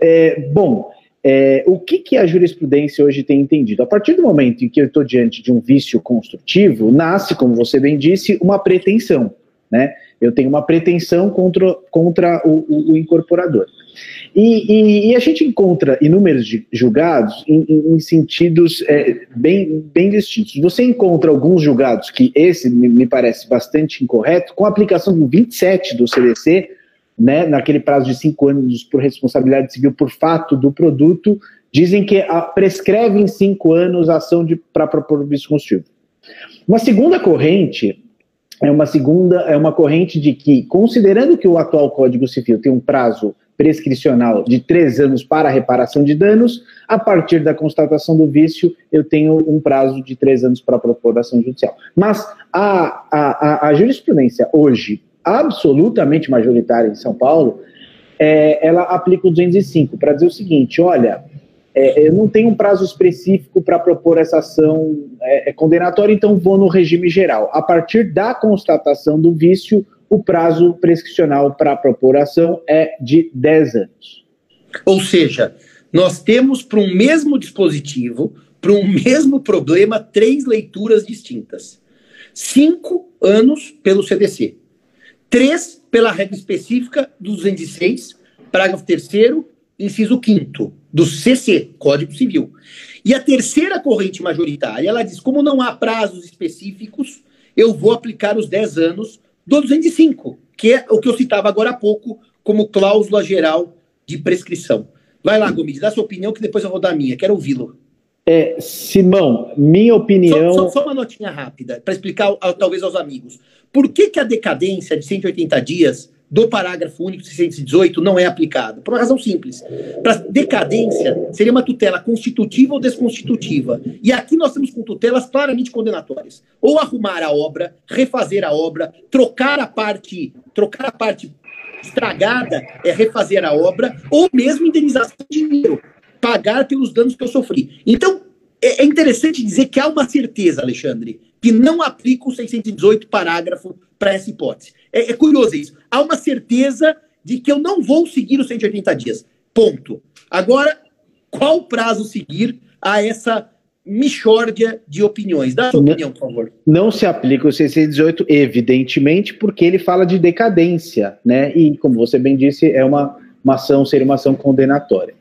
É, bom, é, o que, que a jurisprudência hoje tem entendido? A partir do momento em que eu estou diante de um vício construtivo, nasce, como você bem disse, uma pretensão. Né? Eu tenho uma pretensão contra, contra o, o, o incorporador. E, e, e, a gente encontra inúmeros julgados em, em, em sentidos é, bem, bem distintos. Você encontra alguns julgados que esse me, me parece bastante incorreto, com a aplicação do 27 do CDC, né, naquele prazo de cinco anos por responsabilidade civil por fato do produto, dizem que a, prescreve em cinco anos a ação para propor vício constitutivo. Uma segunda corrente é uma segunda é uma corrente de que, considerando que o atual Código Civil tem um prazo prescricional de três anos para reparação de danos, a partir da constatação do vício, eu tenho um prazo de três anos para a propor ação judicial. Mas a, a, a jurisprudência hoje absolutamente majoritária em São Paulo, é, ela aplica o 205 para dizer o seguinte: olha, é, eu não tenho um prazo específico para propor essa ação é, é, condenatória, então vou no regime geral. A partir da constatação do vício, o prazo prescricional para propor ação é de 10 anos. Ou seja, nós temos para um mesmo dispositivo, para um mesmo problema, três leituras distintas. Cinco anos pelo CDC. Três, pela regra específica do 206, parágrafo 3 inciso 5 do CC, Código Civil. E a terceira corrente majoritária, ela diz, como não há prazos específicos, eu vou aplicar os 10 anos do 205, que é o que eu citava agora há pouco como cláusula geral de prescrição. Vai lá, Gomes, dá sua opinião que depois eu vou dar a minha. Quero ouvi-lo. É, Simão, minha opinião. Só, só, só uma notinha rápida, para explicar talvez aos amigos. Por que, que a decadência de 180 dias do parágrafo único 618 não é aplicada? Por uma razão simples. Para decadência, seria uma tutela constitutiva ou desconstitutiva. E aqui nós temos com tutelas claramente condenatórias. Ou arrumar a obra, refazer a obra, trocar a parte, trocar a parte estragada, é refazer a obra, ou mesmo indenização de dinheiro, pagar pelos danos que eu sofri. Então, é, é interessante dizer que há uma certeza, Alexandre, que não aplica o 618 parágrafo para essa hipótese. É, é, curioso isso. Há uma certeza de que eu não vou seguir os 180 dias. Ponto. Agora, qual prazo seguir a essa mixórdia de opiniões? Dá a sua não, opinião, por favor. Não se aplica o 618, evidentemente, porque ele fala de decadência, né? E, como você bem disse, é uma, uma ação, seria uma ação condenatória.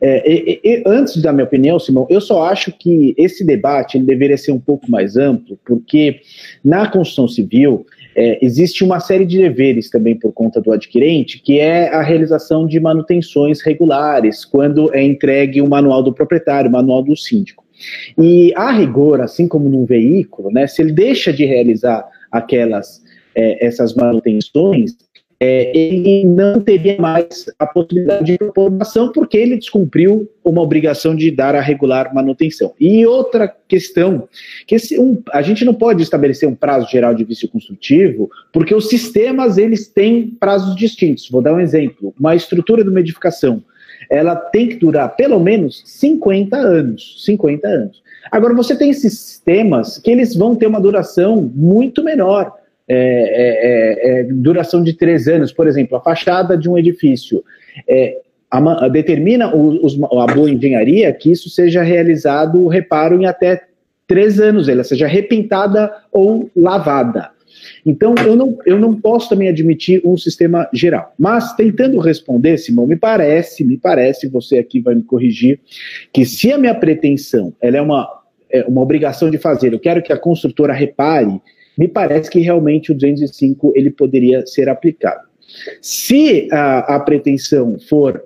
É, e, antes da minha opinião, Simão, eu só acho que esse debate ele deveria ser um pouco mais amplo, porque na Constituição Civil é, existe uma série de deveres também por conta do adquirente, que é a realização de manutenções regulares, quando é entregue o manual do proprietário, o manual do síndico. E a rigor, assim como num veículo, né, se ele deixa de realizar aquelas é, essas manutenções, é, ele não teria mais a possibilidade de propor porque ele descumpriu uma obrigação de dar a regular manutenção. E outra questão, que esse, um, a gente não pode estabelecer um prazo geral de vício construtivo, porque os sistemas eles têm prazos distintos. Vou dar um exemplo. Uma estrutura de uma edificação ela tem que durar pelo menos 50 anos. 50 anos. Agora, você tem sistemas que eles vão ter uma duração muito menor. É, é, é, é duração de três anos, por exemplo, a fachada de um edifício. É, a, a, determina os, a boa engenharia que isso seja realizado o reparo em até três anos, ela seja repintada ou lavada. Então, eu não, eu não posso também admitir um sistema geral. Mas, tentando responder, Simão, me parece, me parece, você aqui vai me corrigir, que se a minha pretensão ela é uma, é uma obrigação de fazer, eu quero que a construtora repare, me parece que realmente o 205 ele poderia ser aplicado. Se a, a pretensão for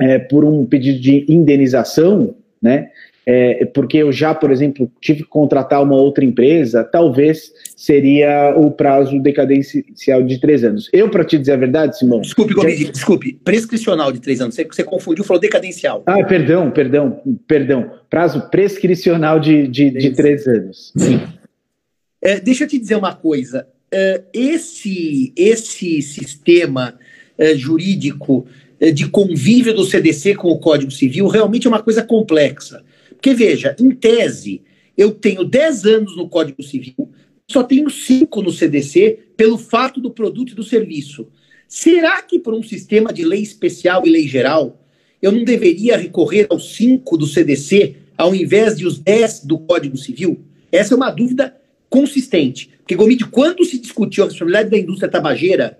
é, por um pedido de indenização, né, é, porque eu já, por exemplo, tive que contratar uma outra empresa, talvez seria o prazo decadencial de três anos. Eu, para te dizer a verdade, Simão. Desculpe, Gomide, desculpe, prescricional de três anos. Você, você, confundiu, falou decadencial. Ah, perdão, perdão, perdão. Prazo prescricional de, de, de três anos. Sim. É, deixa eu te dizer uma coisa. É, esse, esse sistema é, jurídico é, de convívio do CDC com o Código Civil realmente é uma coisa complexa. Porque, veja, em tese, eu tenho 10 anos no Código Civil, só tenho 5 no CDC pelo fato do produto e do serviço. Será que, por um sistema de lei especial e lei geral, eu não deveria recorrer aos 5 do CDC ao invés de os 10 do Código Civil? Essa é uma dúvida consistente. Porque, Gomide, quando se discutiu a responsabilidade da indústria tabageira,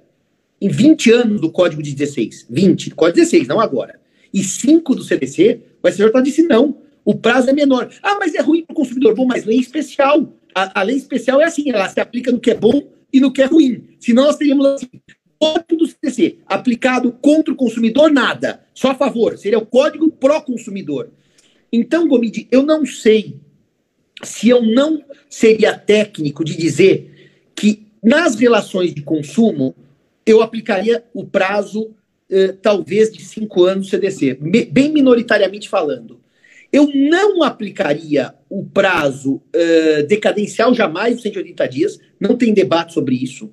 em 20 anos do Código de 16, 20, Código 16, não agora, e 5 do CDC, o STJ disse não, o prazo é menor. Ah, mas é ruim para o consumidor. Bom, mas lei especial. A, a, lei especial é assim, ela se aplica no que é bom e no que é ruim. Senão nós teríamos assim, código do CDC aplicado contra o consumidor, nada. Só a favor. Seria o código pró-consumidor. Então, Gomide, eu não sei se eu não seria técnico de dizer que nas relações de consumo eu aplicaria o prazo eh, talvez de cinco anos CDC, bem minoritariamente falando. Eu não aplicaria o prazo uh, decadencial jamais, os 180 dias, não tem debate sobre isso.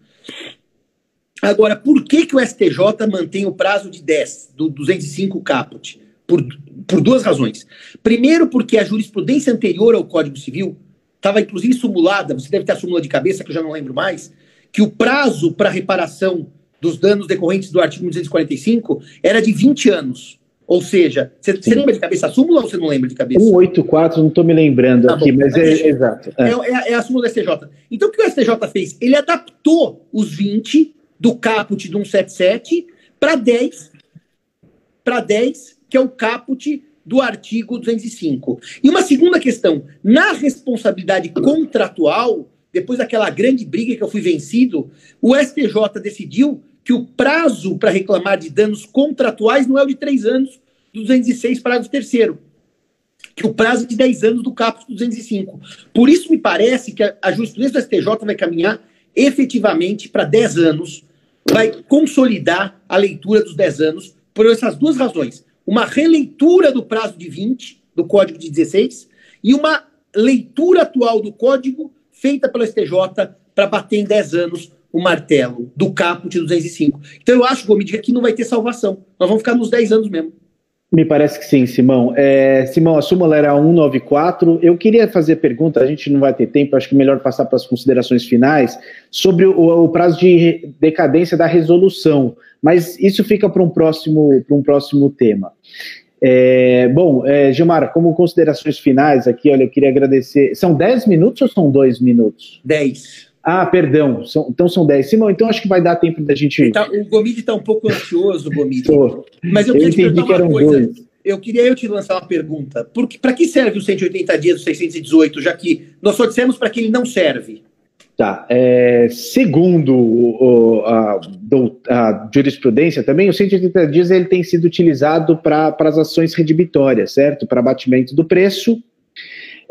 Agora, por que, que o STJ mantém o prazo de 10, do 205 caput? Por, por duas razões. Primeiro, porque a jurisprudência anterior ao Código Civil estava inclusive simulada, você deve ter a súmula de cabeça, que eu já não lembro mais, que o prazo para reparação dos danos decorrentes do artigo 245 era de 20 anos. Ou seja, você, lembra de cabeça a súmula ou você não lembra de cabeça? 184, não estou me lembrando tá aqui, bom, mas, mas é, é, exato. É. É, é, a súmula do STJ. Então o que o STJ fez? Ele adaptou os 20 do caput do 177 para 10, para 10, que é o caput do artigo 205. E uma segunda questão, na responsabilidade contratual, depois daquela grande briga que eu fui vencido, o STJ decidiu que o prazo para reclamar de danos contratuais não é o de três anos do 206, parágrafo 3 que o prazo é de 10 anos do caput 205. Por isso me parece que a, a jurisprudência do STJ vai caminhar efetivamente para 10 anos, vai consolidar a leitura dos 10 anos por essas duas razões. Uma releitura do prazo de 20 do Código de 16 e uma leitura atual do Código feita pelo STJ para bater em 10 anos o martelo do caput 205. Então eu acho, Gomide, que aqui não vai ter salvação. Nós vamos ficar nos 10 anos mesmo. Me parece que sim, Simão. É, Simão, a súmula era 194. Eu queria fazer pergunta, a gente não vai ter tempo, acho que melhor passar para as considerações finais, sobre o, o prazo de decadência da resolução. Mas isso fica para um próximo, para um próximo tema. É, bom, é, Gilmar, como considerações finais aqui, olha, eu queria agradecer. São 10 minutos ou são 2 minutos? 10. Ah, perdão, são, então são 10. Simão, então acho que vai dar tempo da gente. Tá, o Gomide está um pouco ansioso, Gomide. Mas eu, eu queria te perguntar uma coisa. Dois. Eu queria eu te lançar uma pergunta. Para que serve os 180 dias do 618, já que nós só dissemos para que ele não serve? Tá. É, segundo o, a, a, jurisprudência também, os 180 dias ele tem sido utilizado para as ações redibitórias, certo? Para abatimento do preço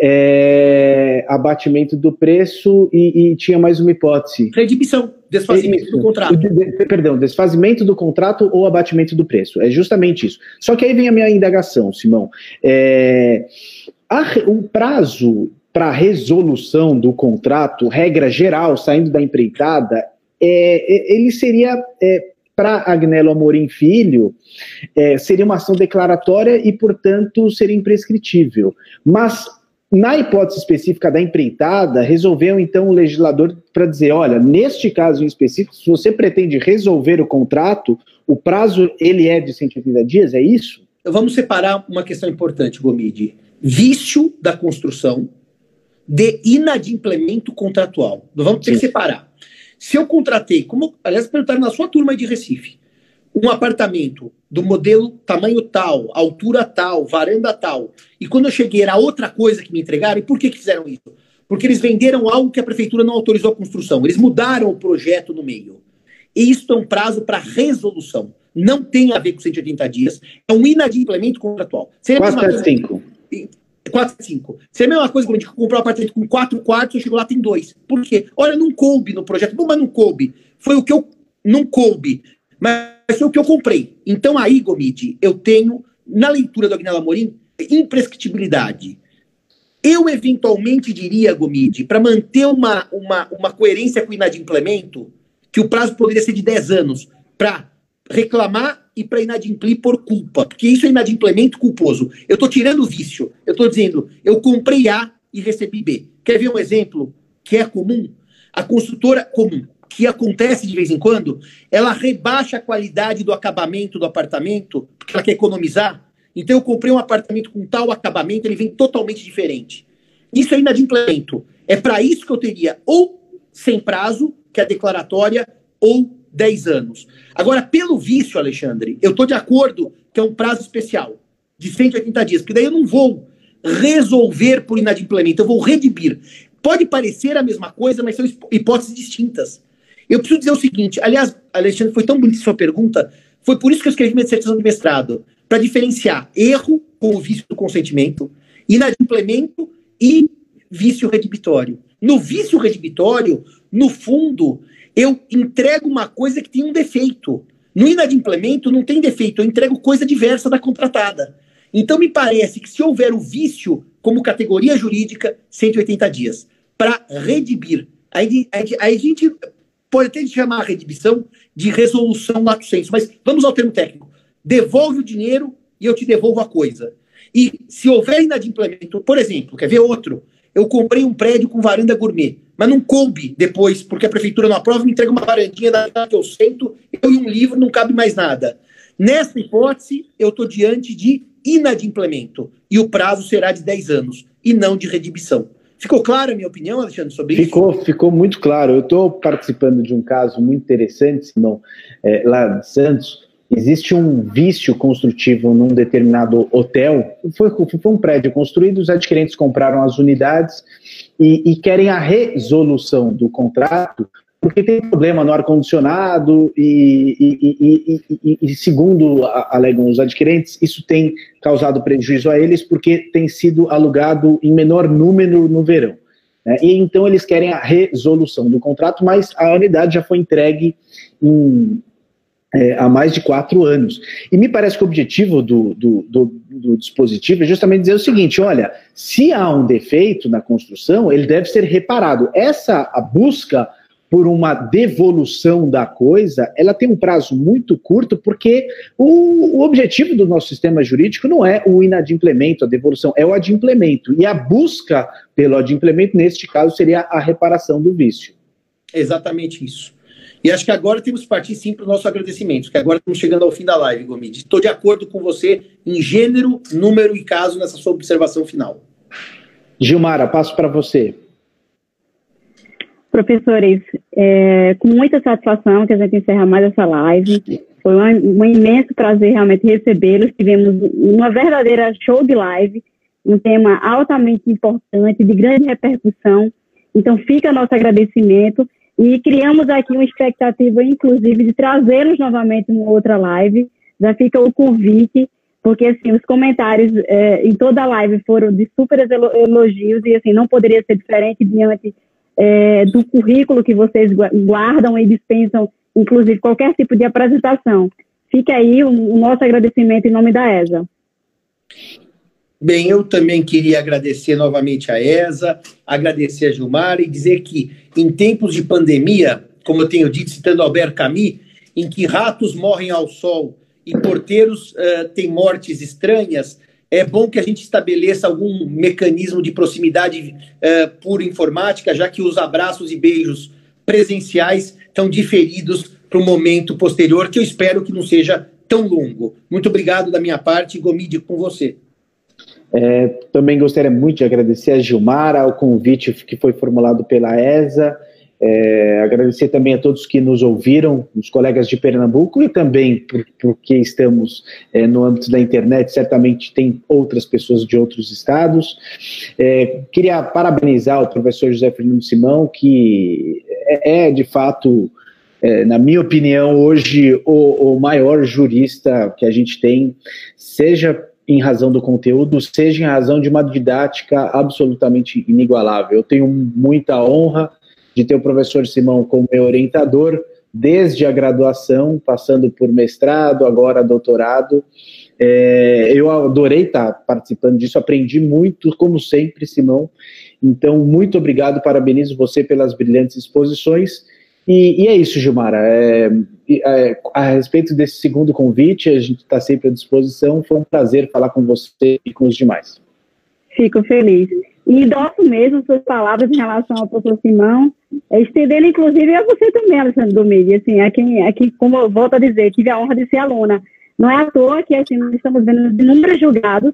é, abatimento do preço e, e, tinha mais uma hipótese. Redibição, desfazimento isso, do contrato. De, perdão, desfazimento do contrato ou abatimento do preço. É justamente isso. Só que aí vem a minha indagação, Simão. É, a, o prazo para resolução do contrato, regra geral, saindo da empreitada, é, é ele seria é, para Agnello Amorim Filho, é, seria uma ação declaratória e, portanto, seria imprescritível. Mas na hipótese específica da empreitada, resolveu então o legislador para dizer, olha, neste caso em específico, se você pretende resolver o contrato, o prazo ele é de 180 dias, é isso? Vamos separar uma questão importante, Gomide. Vício da construção de inadimplemento contratual. Vamos ter Sim. que separar. Se eu contratei, como aliás perguntaram na sua turma de Recife, um apartamento do modelo tamanho tal, altura tal, varanda tal, e quando eu cheguei era outra coisa que me entregaram, e por que, que fizeram isso? Porque eles venderam algo que a prefeitura não autorizou a construção, eles mudaram o projeto no meio. E isso é um prazo para resolução. Não tem a ver com 180 dias, é um inadimplemento contratual. Seria 475. 4, Seria a mesma coisa que a gente comprou um apartamento com quatro quartos, eu chego lá tem dois. Por quê? Olha, não coube no projeto. Bom, mas não coube. Foi o que eu não coube. Mas foi o que eu comprei. Então aí, Gomide, eu tenho, na leitura do Agnello Amorim, imprescritibilidade. Eu eventualmente diria, Gomide, para manter uma, uma, uma coerência com o inadimplemento, que o prazo poderia ser de 10 anos para reclamar e para inadimplir por culpa, porque isso é inadimplemento culposo. Eu estou tirando o vício. Eu estou dizendo, eu comprei A e recebi B. Quer ver um exemplo que é comum? A construtora comum que acontece de vez em quando, ela rebaixa a qualidade do acabamento do apartamento, porque ela quer economizar. Então eu comprei um apartamento com tal acabamento, ele vem totalmente diferente. Isso é inadimplemento. É para isso que eu teria ou sem prazo, que é declaratória, ou 10 anos. Agora, pelo vício, Alexandre, eu estou de acordo que é um prazo especial, de 180 dias, porque daí eu não vou resolver por inadimplemento, eu vou redibir. Pode parecer a mesma coisa, mas são hipóteses distintas. Eu preciso dizer o seguinte, aliás, Alexandre, foi tão bonita sua pergunta, foi por isso que eu escrevi minha dissertação de mestrado, para diferenciar erro com o vício do consentimento, inadimplemento e vício redibitório. No vício redibitório, no fundo, eu entrego uma coisa que tem um defeito. No inadimplemento não tem defeito, eu entrego coisa diversa da contratada. Então me parece que se houver o vício como categoria jurídica, 180 dias. Para redibir. Aí, aí, aí a gente pode até chamar a redibição de resolução lato sensu, mas vamos ao termo técnico. Devolve o dinheiro e eu te devolvo a coisa. E se houver inadimplemento, por exemplo, quer ver outro? Eu comprei um prédio com varanda gourmet, mas não coube depois, porque a prefeitura não aprova, me entrega uma varandinha da que eu sento, eu e um livro, não cabe mais nada. Nessa hipótese, eu estou diante de inadimplemento, e o prazo será de 10 anos, e não de redibição. Ficou clara a minha opinião, Alexandre, sobre ficou, isso? Ficou muito claro. Eu estou participando de um caso muito interessante, Simão, é, lá de Santos. Existe um vício construtivo num determinado hotel. Foi, foi um prédio construído, os adquirentes compraram as unidades e, e querem a resolução do contrato porque tem problema no ar-condicionado e, e, e, e, segundo alegam os adquirentes, isso tem causado prejuízo a eles porque tem sido alugado em menor número no verão. Né? E então eles querem a resolução do contrato, mas a unidade já foi entregue em, é, há mais de quatro anos. E me parece que o objetivo do, do, do, do, dispositivo é justamente dizer o seguinte: olha, se há um defeito na construção, ele deve ser reparado. Essa a busca por uma devolução da coisa, ela tem um prazo muito curto, porque o, o, objetivo do nosso sistema jurídico não é o inadimplemento, a devolução, é o adimplemento. E a busca pelo adimplemento, neste caso, seria a reparação do vício. Exatamente isso. E acho que agora temos que partir sim para os nossos agradecimentos, que agora estamos chegando ao fim da live, Gomide. Estou de acordo com você em gênero, número e caso nessa sua observação final. Gilmara, passo para você. Professores, é, com muita satisfação que a gente encerra mais essa live. Foi um, um imenso prazer realmente recebê-los. Tivemos uma verdadeira show de live, um tema altamente importante, de grande repercussão. Então, fica nosso agradecimento e criamos aqui uma expectativa, inclusive, de trazê-los novamente em outra live. Já fica o convite, porque assim, os comentários é, em toda a live foram de super elogios e assim, não poderia ser diferente diante é, do currículo que vocês guardam e dispensam, inclusive, qualquer tipo de apresentação. Fica aí o, o nosso agradecimento em nome da ESA. Bem, eu também queria agradecer novamente a ESA, agradecer a Gilmar e dizer que, em tempos de pandemia, como eu tenho dito, citando Albert Camus, em que ratos morrem ao sol e porteiros uh, têm mortes estranhas, é bom que a gente estabeleça algum mecanismo de proximidade uh, por informática, já que os abraços e beijos presenciais estão diferidos para o momento posterior, que eu espero que não seja tão longo. Muito obrigado da minha parte, Gomide, com você. É, também gostaria muito de agradecer a Gilmara, o convite que foi formulado pela ESA. É, agradecer também a todos que nos ouviram, os colegas de Pernambuco, e também por, porque estamos é, no âmbito da internet, certamente tem outras pessoas de outros estados. É, queria parabenizar o professor José Fernando Simão, que é, é de fato, é, na minha opinião, hoje o, o maior jurista que a gente tem, seja em razão do conteúdo, seja em razão de uma didática absolutamente inigualável. Eu tenho muita honra de ter o professor Simão como meu orientador, desde a graduação, passando por mestrado, agora doutorado. É, eu adorei estar participando disso, aprendi muito, como sempre, Simão. Então, muito obrigado, parabenizo você pelas brilhantes exposições. E, e é isso, Gilmara. É, é, a respeito desse segundo convite, a gente está sempre à disposição. Foi um prazer falar com você e com os demais. Fico feliz. E endosso mesmo suas palavras em relação ao professor Simão, é, estendendo inclusive a você também, Alexandre Domingues, assim, a quem, a quem, como eu volto a dizer, tive a honra de ser aluna. Não é à toa que assim, nós estamos vendo inúmeros julgados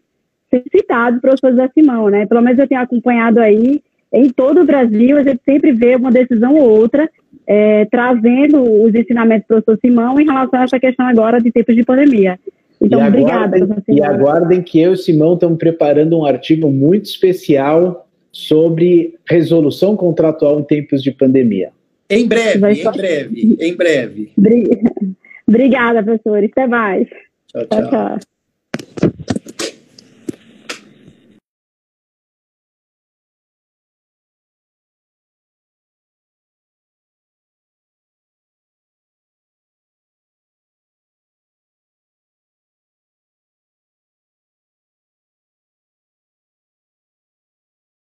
ser citados professor José Simão, né? Pelo menos eu tenho acompanhado aí, em todo o Brasil, a gente sempre vê uma decisão ou outra é, trazendo os ensinamentos do professor Simão em relação a essa questão agora de tempos de pandemia. Então, e obrigada. Aguardem, e aguardem que eu e o Simão estamos preparando um artigo muito especial sobre resolução contratual em tempos de pandemia. Em breve, em breve, em breve. Obrigada, professor. Até mais. tchau. tchau. tchau.